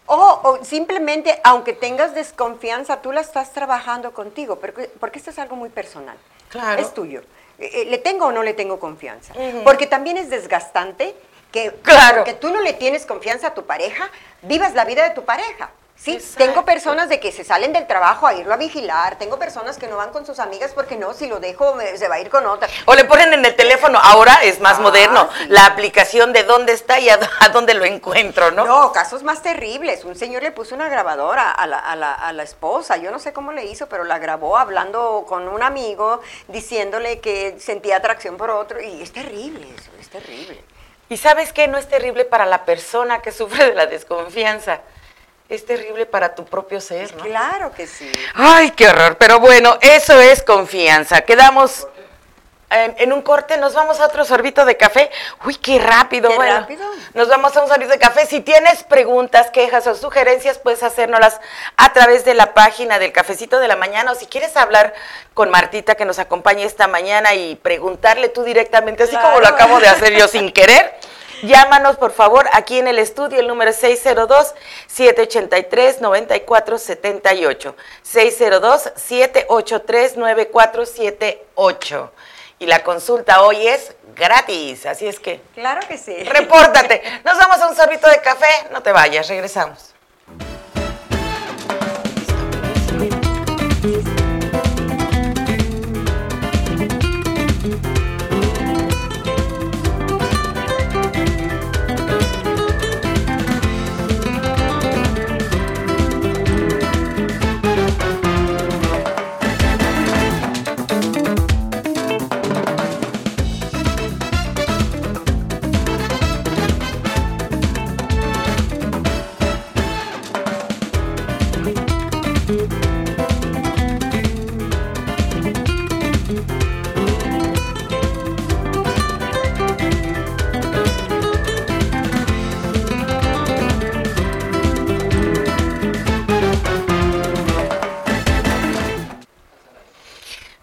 O, simplemente, aunque tengas desconfianza, tú la estás trabajando contigo, porque, porque esto es algo muy personal. Claro. Es tuyo. Eh, eh, ¿Le tengo o no le tengo confianza? Porque también es desgastante que, claro. que tú no le tienes confianza a tu pareja, vivas la vida de tu pareja. Sí, Exacto. tengo personas de que se salen del trabajo a irlo a vigilar, tengo personas que no van con sus amigas porque no, si lo dejo se va a ir con otra. O le ponen en el teléfono, ahora es más Ah, moderno, sí. la aplicación de dónde está y a, a dónde lo encuentro, ¿no? No, casos más terribles. Un señor le puso una grabadora a la, a la- a la esposa. Yo no sé cómo le hizo, pero la grabó hablando con un amigo, diciéndole que sentía atracción por otro. Y es terrible eso, es terrible. Y sabes qué, no es terrible para la persona que sufre de la desconfianza, es terrible para tu propio ser, ¿no? Claro que sí. Ay, qué horror, pero bueno, eso es confianza. Quedamos en, en un corte, nos vamos a otro sorbito de café. Uy, qué rápido, Qué bueno. rápido. Nos vamos a un sorbito de café. Si tienes preguntas, quejas o sugerencias, puedes hacérnoslas a través de la página del Cafecito de la Mañana. O si quieres hablar con Martita que nos acompañe esta mañana y preguntarle tú directamente, así como lo acabo de hacer yo sin querer. Llámanos, por favor, aquí en el estudio, el número es 602-783-9478. 602-783-9478. Y la consulta hoy es gratis, así es que Claro que sí. repórtate. Nos vamos a un sorbito de café, no te vayas, regresamos.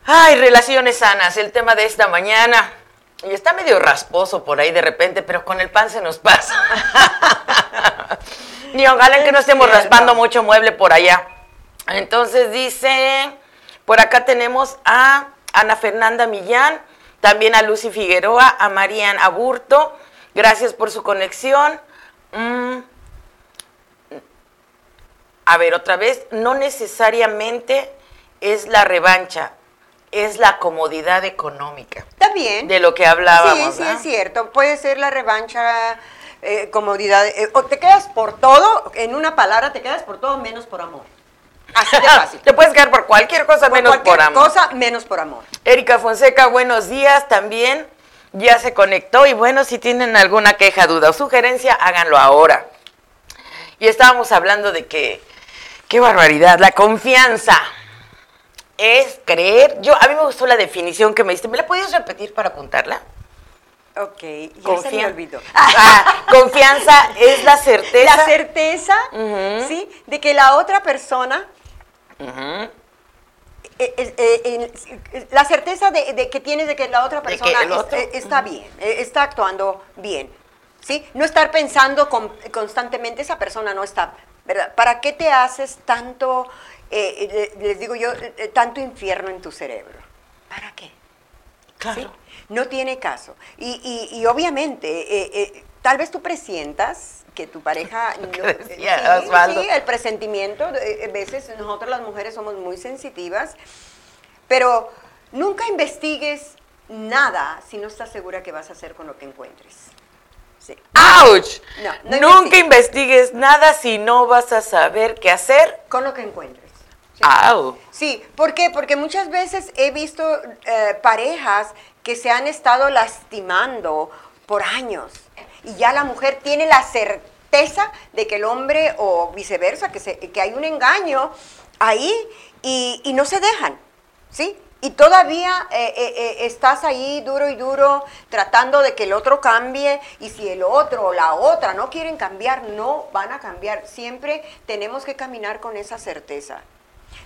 Ay, relaciones sanas, el tema de esta mañana. Y está medio rasposo por ahí de repente, pero con el pan se nos pasa. y ojalá que no estemos raspando mucho mueble por allá. Entonces dice, por acá tenemos a Ana Fernanda Millán, también a Lucy Figueroa, a Marian Aburto. Gracias por su conexión. Mm, a ver, otra vez, no necesariamente es la revancha, es la comodidad económica Está bien. de lo que Sí, hablábamos. sí, ¿verdad? es cierto. Puede ser la revancha, eh, comodidad. eh, o te quedas por todo, en una palabra, te quedas por todo menos por amor. Así de fácil. Te puedes quedar por cualquier cosa Por menos cualquier por amor. cosa menos por amor. Erika Fonseca, buenos días también. Ya se conectó y bueno, si tienen alguna queja, duda o sugerencia, háganlo ahora. Y estábamos hablando de que, qué barbaridad, la confianza es creer. Yo, a mí me gustó la definición que me diste. ¿Me la puedes repetir para apuntarla? Ok, ya se me olvidó. Ah, confianza es la certeza. La certeza. ¿sí? De que la otra persona, eh, eh, eh, eh, la certeza de, de que tienes de que la otra persona es- está bien, está actuando bien, ¿sí? No estar pensando con- constantemente, esa persona no está, ¿verdad? ¿Para qué te haces tanto, eh, eh, les digo yo, eh, eh, tanto infierno en tu cerebro? ¿Para qué? Claro. ¿sí? No tiene caso. Y, y- y obviamente, eh, eh, tal vez tú presientas que tu pareja... No, sí, sí, el presentimiento, eh, a veces nosotros las mujeres somos muy sensitivas, pero nunca investigues nada si no estás segura que vas a hacer con lo que encuentres. Sí. ¡Auch! No, no Nunca investigues nada si no vas a saber qué hacer. Con lo que encuentres. Sí. ¿por qué? Porque muchas veces he visto eh, parejas que se han estado lastimando por años y ya la mujer tiene la certeza de que el hombre o viceversa, que, se- que hay un engaño ahí y, y no se dejan, ¿sí? Y todavía eh, eh, estás ahí duro y duro tratando de que el otro cambie y si el otro o la otra no quieren cambiar, no van a cambiar. Siempre tenemos que caminar con esa certeza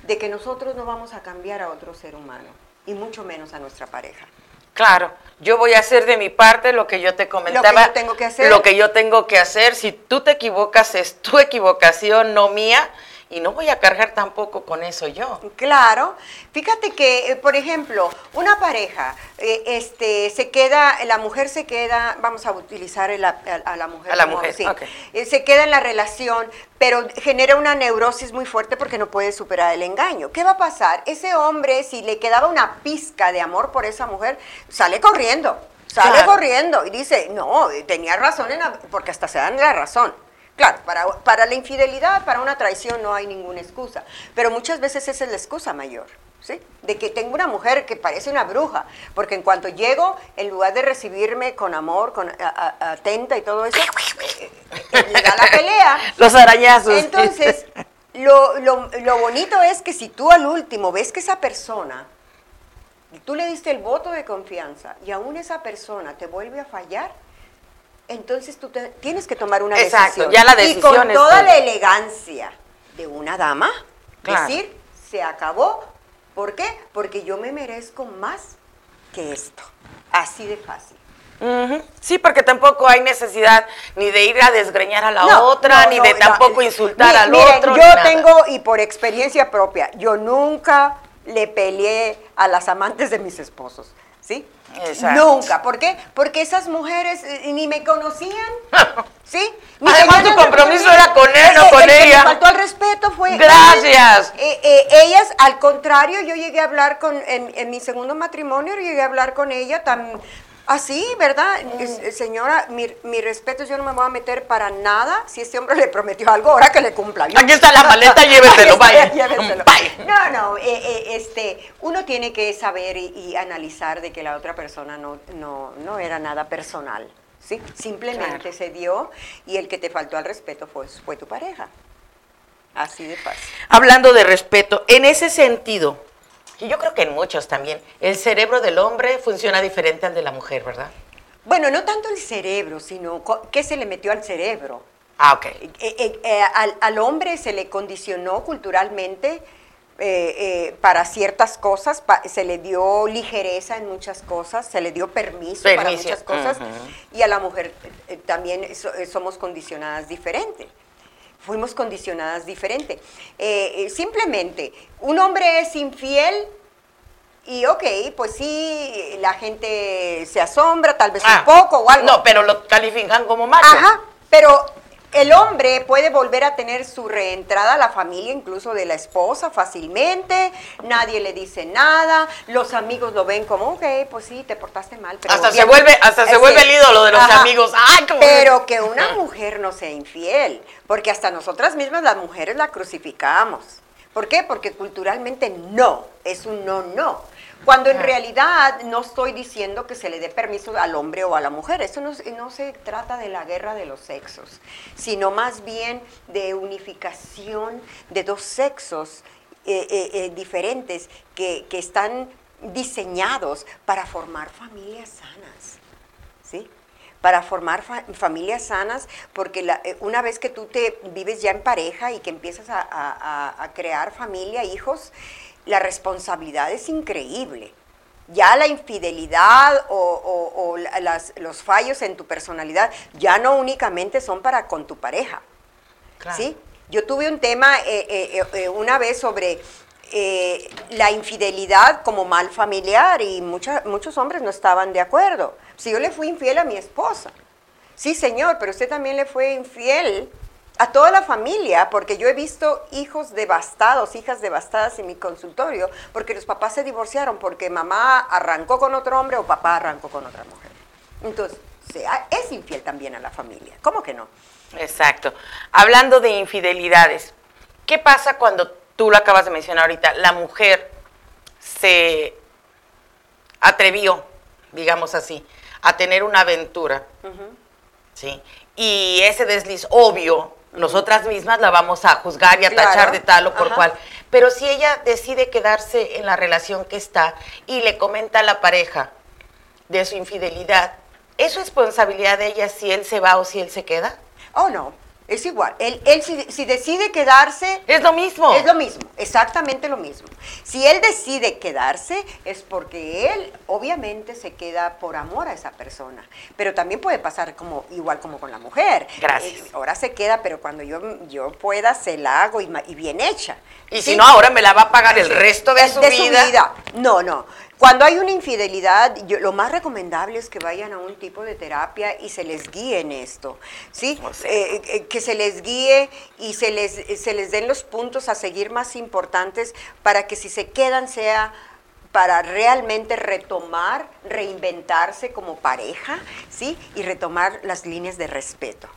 de que nosotros no vamos a cambiar a otro ser humano y mucho menos a nuestra pareja. Claro, yo voy a hacer de mi parte lo que yo te comentaba. yo tengo que hacer. Lo que yo tengo que hacer. Si tú te equivocas, es tu equivocación, no mía. Y no voy a cargar tampoco con eso yo. Claro, fíjate que, eh, por ejemplo, una pareja, eh, este, se queda, la mujer se queda, vamos a utilizar el- a, a la mujer. A la como- mujer, sí, eh, se queda en la relación, pero genera una neurosis muy fuerte porque no puede superar el engaño. ¿Qué va a pasar? Ese hombre, si le quedaba una pizca de amor por esa mujer, sale corriendo. Sale Claro. corriendo y dice, no, tenía razón, en la- porque hasta se dan la razón. Claro, para, para la infidelidad, para una traición no hay ninguna excusa, pero muchas veces esa es la excusa mayor, ¿sí? De que tengo una mujer que parece una bruja, porque en cuanto llego, en lugar de recibirme con amor, con a- a- atenta y todo eso, eh, eh, le da la pelea. Los arañazos. Entonces, lo, lo- lo bonito es que si tú al último ves que esa persona, tú le diste el voto de confianza y aún esa persona te vuelve a fallar, entonces tú te- tienes que tomar una Exacto, decisión. ya la Y decisión con es toda la elegancia de una dama, Claro. decir, se acabó. ¿Por qué? Porque yo me merezco más que esto. Así de fácil. Sí, porque tampoco hay necesidad ni de ir a desgreñar a la No, otra, no, ni no, de tampoco insultar al otro. Yo tengo, y por experiencia propia, yo nunca le peleé a las amantes de mis esposos. ¿Sí? Exacto. Nunca. ¿Por qué? Porque esas mujeres eh, ni me conocían. ¿Sí? Ni Además, tu compromiso era con él, no con el que ella. me faltó al respeto fue. Gracias. Eh, eh, ellas, al contrario, yo llegué a hablar con. En, en mi segundo matrimonio, llegué a hablar con ella tan. Así, ¿verdad? Es- eh, señora, mi, mi respeto, yo no me voy a meter para nada. Si este hombre le prometió algo, ahora que le cumpla. Yo- Aquí está la maleta, lléveselo, Aquí está, bye. No, no, eh, eh, este, uno tiene que saber y, y analizar de que la otra persona no, no, no era nada personal, ¿sí? Simplemente Claro. se dio y el que te faltó al respeto fue, fue tu pareja. Así de fácil. Hablando de respeto, en ese sentido, y yo creo que en muchos también, el cerebro del hombre funciona diferente al de la mujer, ¿verdad? Bueno, no tanto el cerebro, sino qué se le metió al cerebro. Ah, ok. Eh, eh, eh, al, al hombre se le condicionó culturalmente eh, eh, para ciertas cosas, pa- se le dio ligereza en muchas cosas, se le dio permiso, para Permiso, muchas cosas, ujú. y a la mujer eh, eh, también so- eh, somos condicionadas diferente. Fuimos condicionadas diferente. Eh, eh, simplemente, un hombre es infiel y ok, pues sí, la gente se asombra, tal vez Ah, un poco o algo. No, pero lo califican como macho. Ajá, pero el hombre puede volver a tener su reentrada a la familia, incluso de la esposa, fácilmente. Nadie le dice nada. Los amigos lo ven como, ok, pues sí, te portaste mal. Pero Hasta se vuelve- hasta se vuelve el ídolo de los amigos. Ay, cómo- Pero que una mujer no sea infiel, porque hasta nosotras mismas las mujeres la crucificamos. ¿Por qué? Porque culturalmente no, es un no, no. Cuando en realidad no estoy diciendo que se le dé permiso al hombre o a la mujer, eso no, se- no se trata de la guerra de los sexos, sino más bien de unificación de dos sexos eh, eh, eh, diferentes que, que están diseñados para formar familias sanas. ¿sí? Para formar fa- familias sanas, porque la- una vez que tú te vives ya en pareja y que empiezas a, a- a- a crear familia, hijos, la responsabilidad es increíble. Ya la infidelidad o, o- o la- las- los fallos en tu personalidad ya no únicamente son para con tu pareja. Claro. ¿sí? Yo tuve un tema eh, eh, eh, una vez sobre eh, la infidelidad como mal familiar y mucha- muchos hombres no estaban de acuerdo. Si yo le fui infiel a mi esposa, sí señor, pero usted también le fue infiel a toda la familia, porque yo he visto hijos devastados, hijas devastadas en mi consultorio, porque los papás se divorciaron, porque mamá arrancó con otro hombre o papá arrancó con otra mujer. Entonces, es infiel también a la familia. ¿Cómo que no? Exacto. Hablando de infidelidades, ¿qué pasa cuando tú lo acabas de mencionar ahorita? La mujer se atrevió, digamos así, a tener una aventura, ¿sí? Y ese desliz obvio, nosotras mismas la vamos a juzgar y a Claro, tachar de tal o por ajá. cual. Pero si ella decide quedarse en la relación que está y le comenta a la pareja de su infidelidad, ¿es responsabilidad de ella si él se va o si él se queda? Oh, no. Es igual. Él, él si, si decide quedarse, Es lo mismo. es lo mismo, exactamente lo mismo. Si él decide quedarse, es porque él obviamente se queda por amor a esa persona. Pero también puede pasar como igual como con la mujer. Gracias. Eh, ahora se queda, pero cuando yo, yo pueda, se la hago y, bien hecha. Y ¿Sí? si no, ahora me la va a pagar el resto de, El- su, vida. No, no. Cuando hay una infidelidad, yo- lo más recomendable es que vayan a un tipo de terapia y se les guíe en esto, ¿sí? O sea. Eh, eh, que se les guíe y se les, eh, se les den los puntos a seguir más importantes para que si se quedan sea para realmente retomar, reinventarse como pareja, ¿sí? Y retomar las líneas de respeto.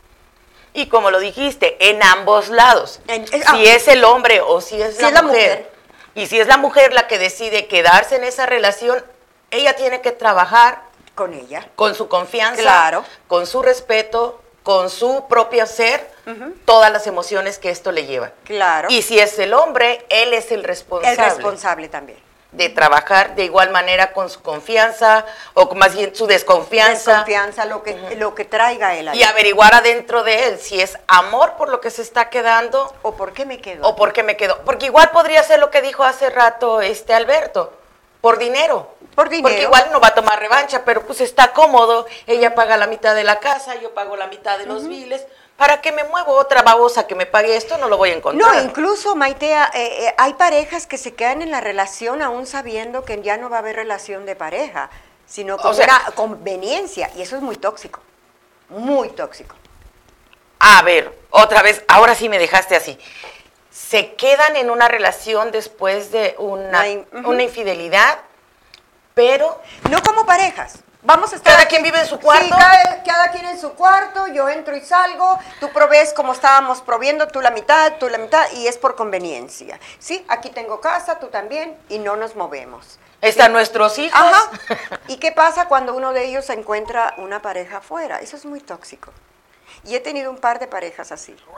Y como lo dijiste, en ambos lados. En- si eh, ah. es el hombre o si es, Si la, es la mujer. Y si es la mujer la que decide quedarse en esa relación, ella tiene que trabajar Con ella. con su confianza, Claro. con su respeto, con su propio ser, todas las emociones que esto le lleva. Claro. Y si es el hombre, él es el responsable. el responsable también. De trabajar de igual manera con su confianza o más bien su desconfianza Desconfianza, lo que, lo que traiga él ahí. y averiguar adentro de él si es amor por lo que se está quedando ¿O por qué me quedo? o por qué me quedo. Porque igual podría ser lo que dijo hace rato este Alberto, por dinero. Por dinero. Porque igual no va a tomar revancha, pero pues está cómodo, ella paga la mitad de la casa, yo pago la mitad de los biles. ¿Para qué me muevo otra babosa que me pague esto? No lo voy a encontrar. No, incluso, Maitea, eh, eh, hay parejas que se quedan en la relación aún sabiendo que ya no va a haber relación de pareja, sino con O sea- una conveniencia, y eso es muy tóxico, muy tóxico. A ver, otra vez, ahora sí me dejaste así. Se quedan en una relación después de una, Ay, una infidelidad, pero No como parejas. Vamos a estar Cada aquí- quien vive en su cuarto. Sí, cada, cada quien en su cuarto, yo entro y salgo, tú provees como estábamos proviendo, tú la mitad, tú la mitad, y es por conveniencia. Sí, aquí tengo casa, tú también, y no nos movemos. están nuestros hijos. Ajá. ¿Y qué pasa cuando uno de ellos encuentra una pareja afuera? Eso es muy tóxico. Y he tenido un par de parejas así, Wow.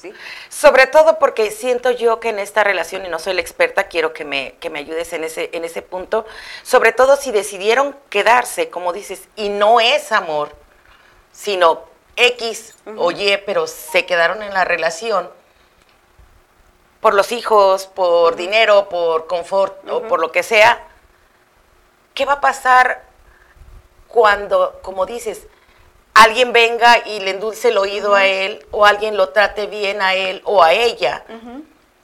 ¿Sí? Sobre todo porque siento yo que en esta relación, y no soy la experta, quiero que me, que me ayudes en ese, en ese punto, sobre todo si decidieron quedarse, como dices, y no es amor, sino X o Y, pero se quedaron en la relación por los hijos, por dinero, por confort o por lo que sea, ¿qué va a pasar cuando, como dices, alguien venga y le endulce el oído a él o alguien lo trate bien a él o a ella,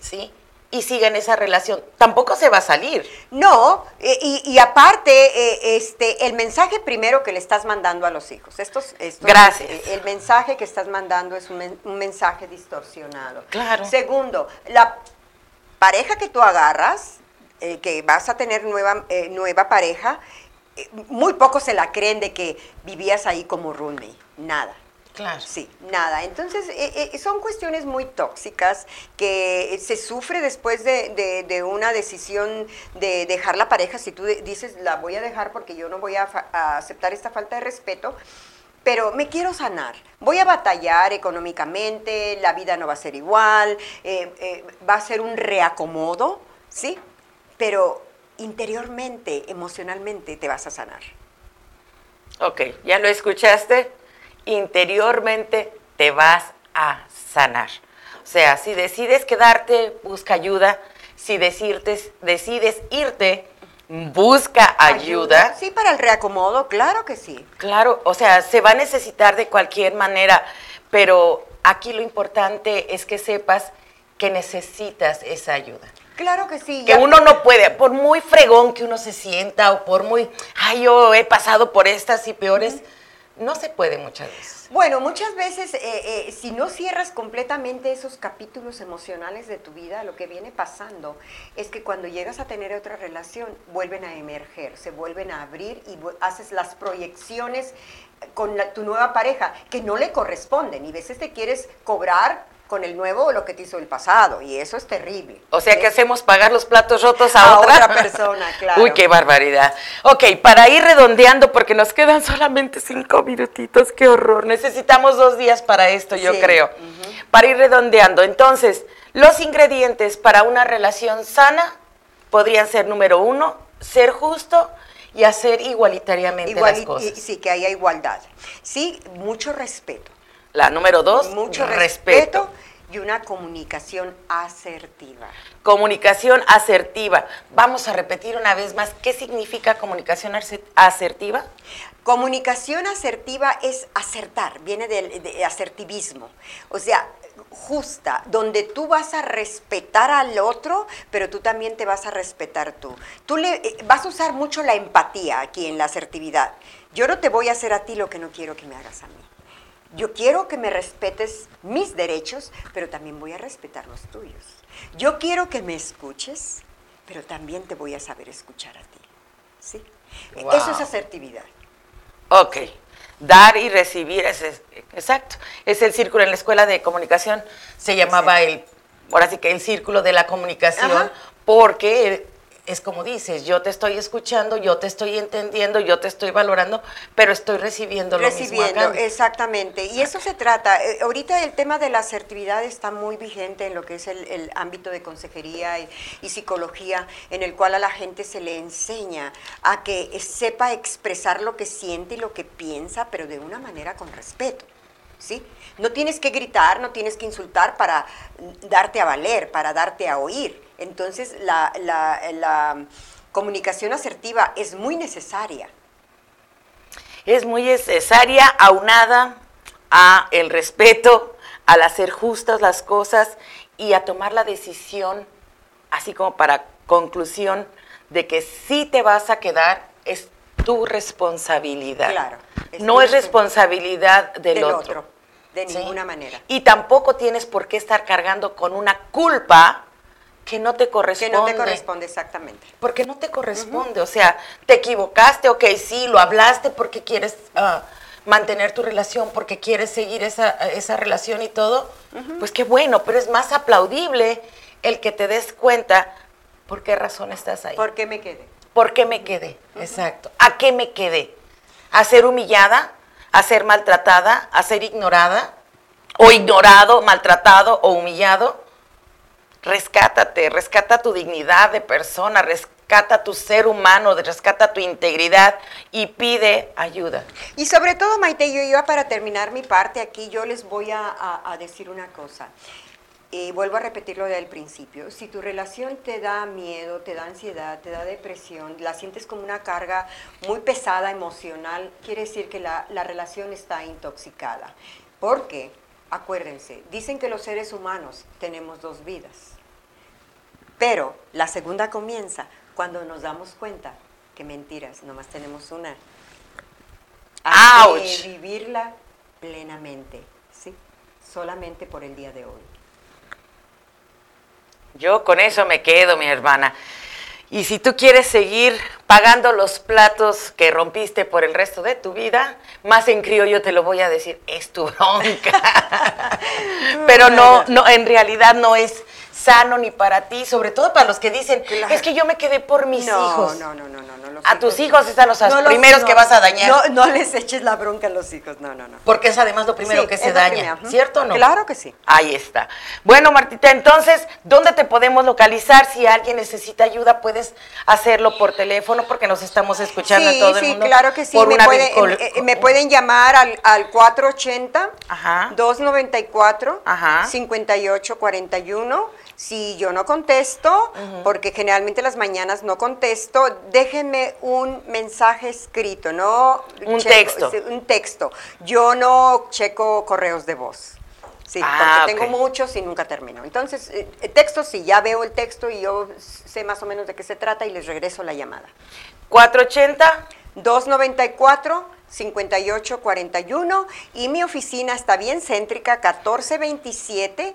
¿sí? Y siga en esa relación. Tampoco se va a salir. No, eh, y, y aparte, eh, este, el mensaje primero que le estás mandando a los hijos. Estos, estos- Gracias. eh, El mensaje que estás mandando es un, men- un mensaje distorsionado. Claro. Segundo, la pareja que tú agarras, eh, que vas a tener nueva, eh, nueva pareja, muy pocos se la creen de que vivías ahí como roommate. Nada. Claro. Sí, nada. Entonces, eh, eh, son cuestiones muy tóxicas que se sufre después de, de- de una decisión de dejar la pareja. Si tú dices, la voy a dejar porque yo no voy a, aceptar esta falta de respeto, pero me quiero sanar. Voy a batallar económicamente, la vida no va a ser igual, eh, eh, va a ser un reacomodo, ¿sí? Pero interiormente, emocionalmente, te vas a sanar. Ok, ya lo escuchaste. Interiormente te vas a sanar. O sea, si decides quedarte, busca ayuda. Si decides, decides irte, busca ayuda. Sí, para el reacomodo, claro que sí. Claro, o sea, se va a necesitar de cualquier manera, pero aquí lo importante es que sepas que necesitas esa ayuda. Claro que sí. Que uno no puede, por muy fregón que uno se sienta o por muy, ay, yo he pasado por estas y peores, no se puede muchas veces. Bueno, muchas veces, eh, eh, si no cierras completamente esos capítulos emocionales de tu vida, lo que viene pasando es que cuando llegas a tener otra relación, vuelven a emerger, se vuelven a abrir y haces las proyecciones con la- tu nueva pareja que no le corresponden y a veces te quieres cobrar con el nuevo lo que te hizo el pasado y eso es terrible. O sea, que hacemos pagar los platos rotos a, A otra? otra persona, claro. Uy, qué barbaridad. Ok, para ir redondeando, porque nos quedan solamente cinco minutitos, qué horror. Necesitamos dos días para esto, yo Sí, creo. Para ir redondeando. Entonces, los ingredientes para una relación sana podrían ser, número uno, ser justo y hacer igualitariamente Igual- las cosas. y- sí, que haya igualdad. Sí, mucho respeto. La número dos, mucho respeto y una comunicación asertiva. Comunicación asertiva. Vamos a repetir una vez más, ¿qué significa comunicación asertiva? Comunicación asertiva es acertar, viene del de asertivismo. O sea, justa, donde tú vas a respetar al otro, pero tú también te vas a respetar tú. Tú le, eh, vas a usar mucho la empatía aquí en la asertividad. Yo no te voy a hacer a ti lo que no quiero que me hagas a mí. Yo quiero que me respetes mis derechos, pero también voy a respetar los tuyos. Yo quiero que me escuches, pero también te voy a saber escuchar a ti. ¿Sí? Eso es asertividad. Ok. Dar y recibir, es, exacto. Es el círculo en la escuela de comunicación, se llamaba el, ahora sí que el círculo de la comunicación, porque es como dices, yo te estoy escuchando, yo te estoy entendiendo, yo te estoy valorando, pero estoy recibiendo lo Recibiendo, exactamente. Y eso se trata. Eh, ahorita el tema de la asertividad está muy vigente en lo que es el, ámbito de consejería y, psicología, en el cual a la gente se le enseña a que sepa expresar lo que siente y lo que piensa, pero de una manera con respeto. ¿Sí? No tienes que gritar, no tienes que insultar para darte a valer, para darte a oír entonces, la, comunicación asertiva es muy necesaria. Es muy necesaria, aunada a el respeto, al hacer justas las cosas y a tomar la decisión, así como para conclusión, de que si te vas a quedar, es tu responsabilidad. Claro. no es responsabilidad del, otro. De ninguna manera. Y tampoco tienes por qué estar cargando con una culpa que no te corresponde. Que no te corresponde, exactamente. Porque no te corresponde, o sea, te equivocaste, ok, sí, lo hablaste porque quieres ah, mantener tu relación, porque quieres seguir esa, esa relación y todo, pues qué bueno, pero es más aplaudible el que te des cuenta por qué razón estás ahí. ¿Por qué me quedé? ¿Por qué me quedé? Exacto. ¿A qué me quedé? ¿A ser humillada? ¿A ser maltratada? ¿A ser ignorada? ¿O ignorado, maltratado o humillado? Rescátate, rescata tu dignidad de persona, rescata tu ser humano, rescata tu integridad y pide ayuda. Y sobre todo, Maite, yo iba para terminar mi parte aquí, yo les voy a, decir una cosa. Y vuelvo a repetirlo del principio. Si tu relación te da miedo, te da ansiedad, te da depresión, la sientes como una carga muy pesada emocional, quiere decir que la, la relación está intoxicada. ¿Por qué? Acuérdense, dicen que los seres humanos tenemos dos vidas, pero la segunda comienza cuando nos damos cuenta que mentiras, nomás tenemos una. Hay que vivirla plenamente, ¿sí? Solamente por el día de hoy. Yo con eso me quedo, mi hermana. Y si tú quieres seguir pagando los platos que rompiste por el resto de tu vida, más en criollo te lo voy a decir, es tu bronca. Pero no, no, en realidad no es sano ni para ti, sobre todo para los que dicen, es que yo me quedé por mis hijos. No, no, no, no, no. a tus hijos están los primeros que vas a dañar. No, no les eches la bronca a los hijos, no, no, no. Porque es además lo primero que se daña, ¿cierto o no? Claro que sí. Ahí está. Bueno, Martita, entonces, ¿dónde te podemos localizar? Si alguien necesita ayuda, puedes hacerlo por teléfono porque nos estamos escuchando a todo el mundo. Sí, claro que sí. Me, eh, eh, me, pueden llamar al, al 480 294 5841 si yo no contesto, porque generalmente las mañanas no contesto, déjenme un mensaje escrito, no un texto. Un texto. Yo no checo correos de voz. Sí, ah, porque tengo muchos y nunca termino. Entonces, eh, eh, texto sí, ya veo el texto y yo sé más o menos de qué se trata y les regreso la llamada. 480 294 5841 y mi oficina está bien céntrica, 1427,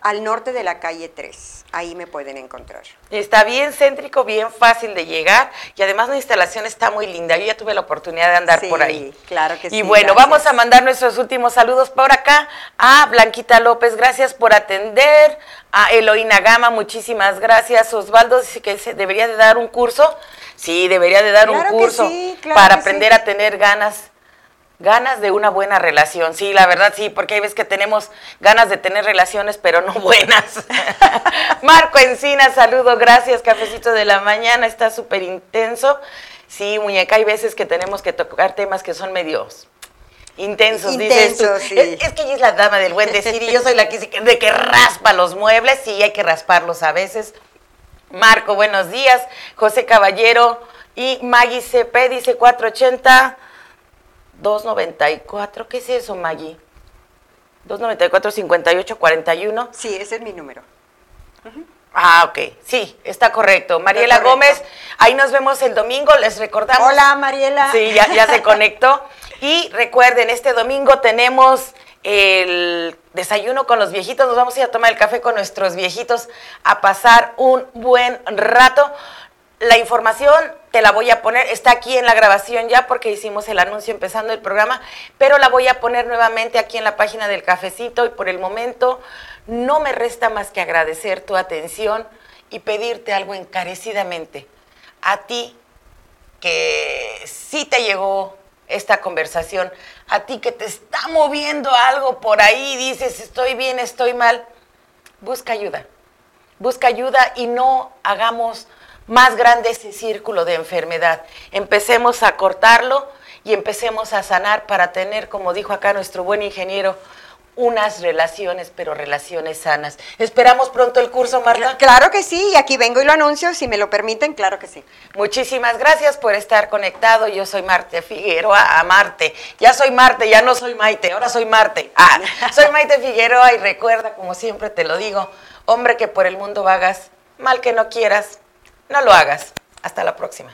al norte de la calle 3. Ahí me pueden encontrar. Está bien céntrico, bien fácil de llegar y además la instalación está muy linda. Yo ya tuve la oportunidad de andar por ahí. Claro que sí. Y bueno, vamos a mandar nuestros últimos saludos por acá a Blanquita López, gracias por atender. A Eloína Gama, muchísimas gracias. Osvaldo dice que se debería de dar un curso Sí, debería de dar un curso para aprender a tener ganas, ganas de una buena relación. Sí, la verdad sí, porque hay veces que tenemos ganas de tener relaciones, pero no buenas. Marco Encina, saludo, gracias, cafecito de la mañana, está súper intenso. Sí, muñeca, hay veces que tenemos que tocar temas que son medios intensos, dices tú. Intensos, sí. Es, es que ella es la dama del buen decir y yo soy la que- de que raspa los muebles, sí, hay que rasparlos a veces. Marco, buenos días. José Caballero y Maggie CP dice 480 294. ¿Qué es eso, Maggie? 294 58 41. Sí, ese es mi número. Ah, ok. Sí, está correcto. Mariela correcto. Gómez, ahí nos vemos el domingo. Les recordamos. Hola, Mariela. Sí, ya, ya se conectó. Y recuerden, este domingo tenemos el desayuno con los viejitos. Nos vamos a ir a tomar el café con nuestros viejitos a pasar un buen rato. La información te la voy a poner, está aquí en la grabación ya porque hicimos el anuncio empezando el programa, pero la voy a poner nuevamente aquí en la página del cafecito y por el momento no me resta más que agradecer tu atención y pedirte algo encarecidamente. A ti que sí te llegó esta conversación, a ti que te está moviendo algo por ahí, dices estoy bien, estoy mal, busca ayuda. Busca ayuda y no hagamos más grande ese círculo de enfermedad. Empecemos a cortarlo y empecemos a sanar para tener, como dijo acá nuestro buen ingeniero, unas relaciones, pero relaciones sanas. Esperamos pronto el curso, Marta. Claro que sí, y aquí vengo y lo anuncio, si me lo permiten, claro que sí. Muchísimas gracias por estar conectado. Yo soy Marte Figueroa, a Marte. Ya soy Marte, ya no soy Maite, ahora soy Marte. Ah, soy Maite Figueroa y recuerda, como siempre te lo digo, hombre que por el mundo vagas, mal que no quieras, no lo hagas. Hasta la próxima.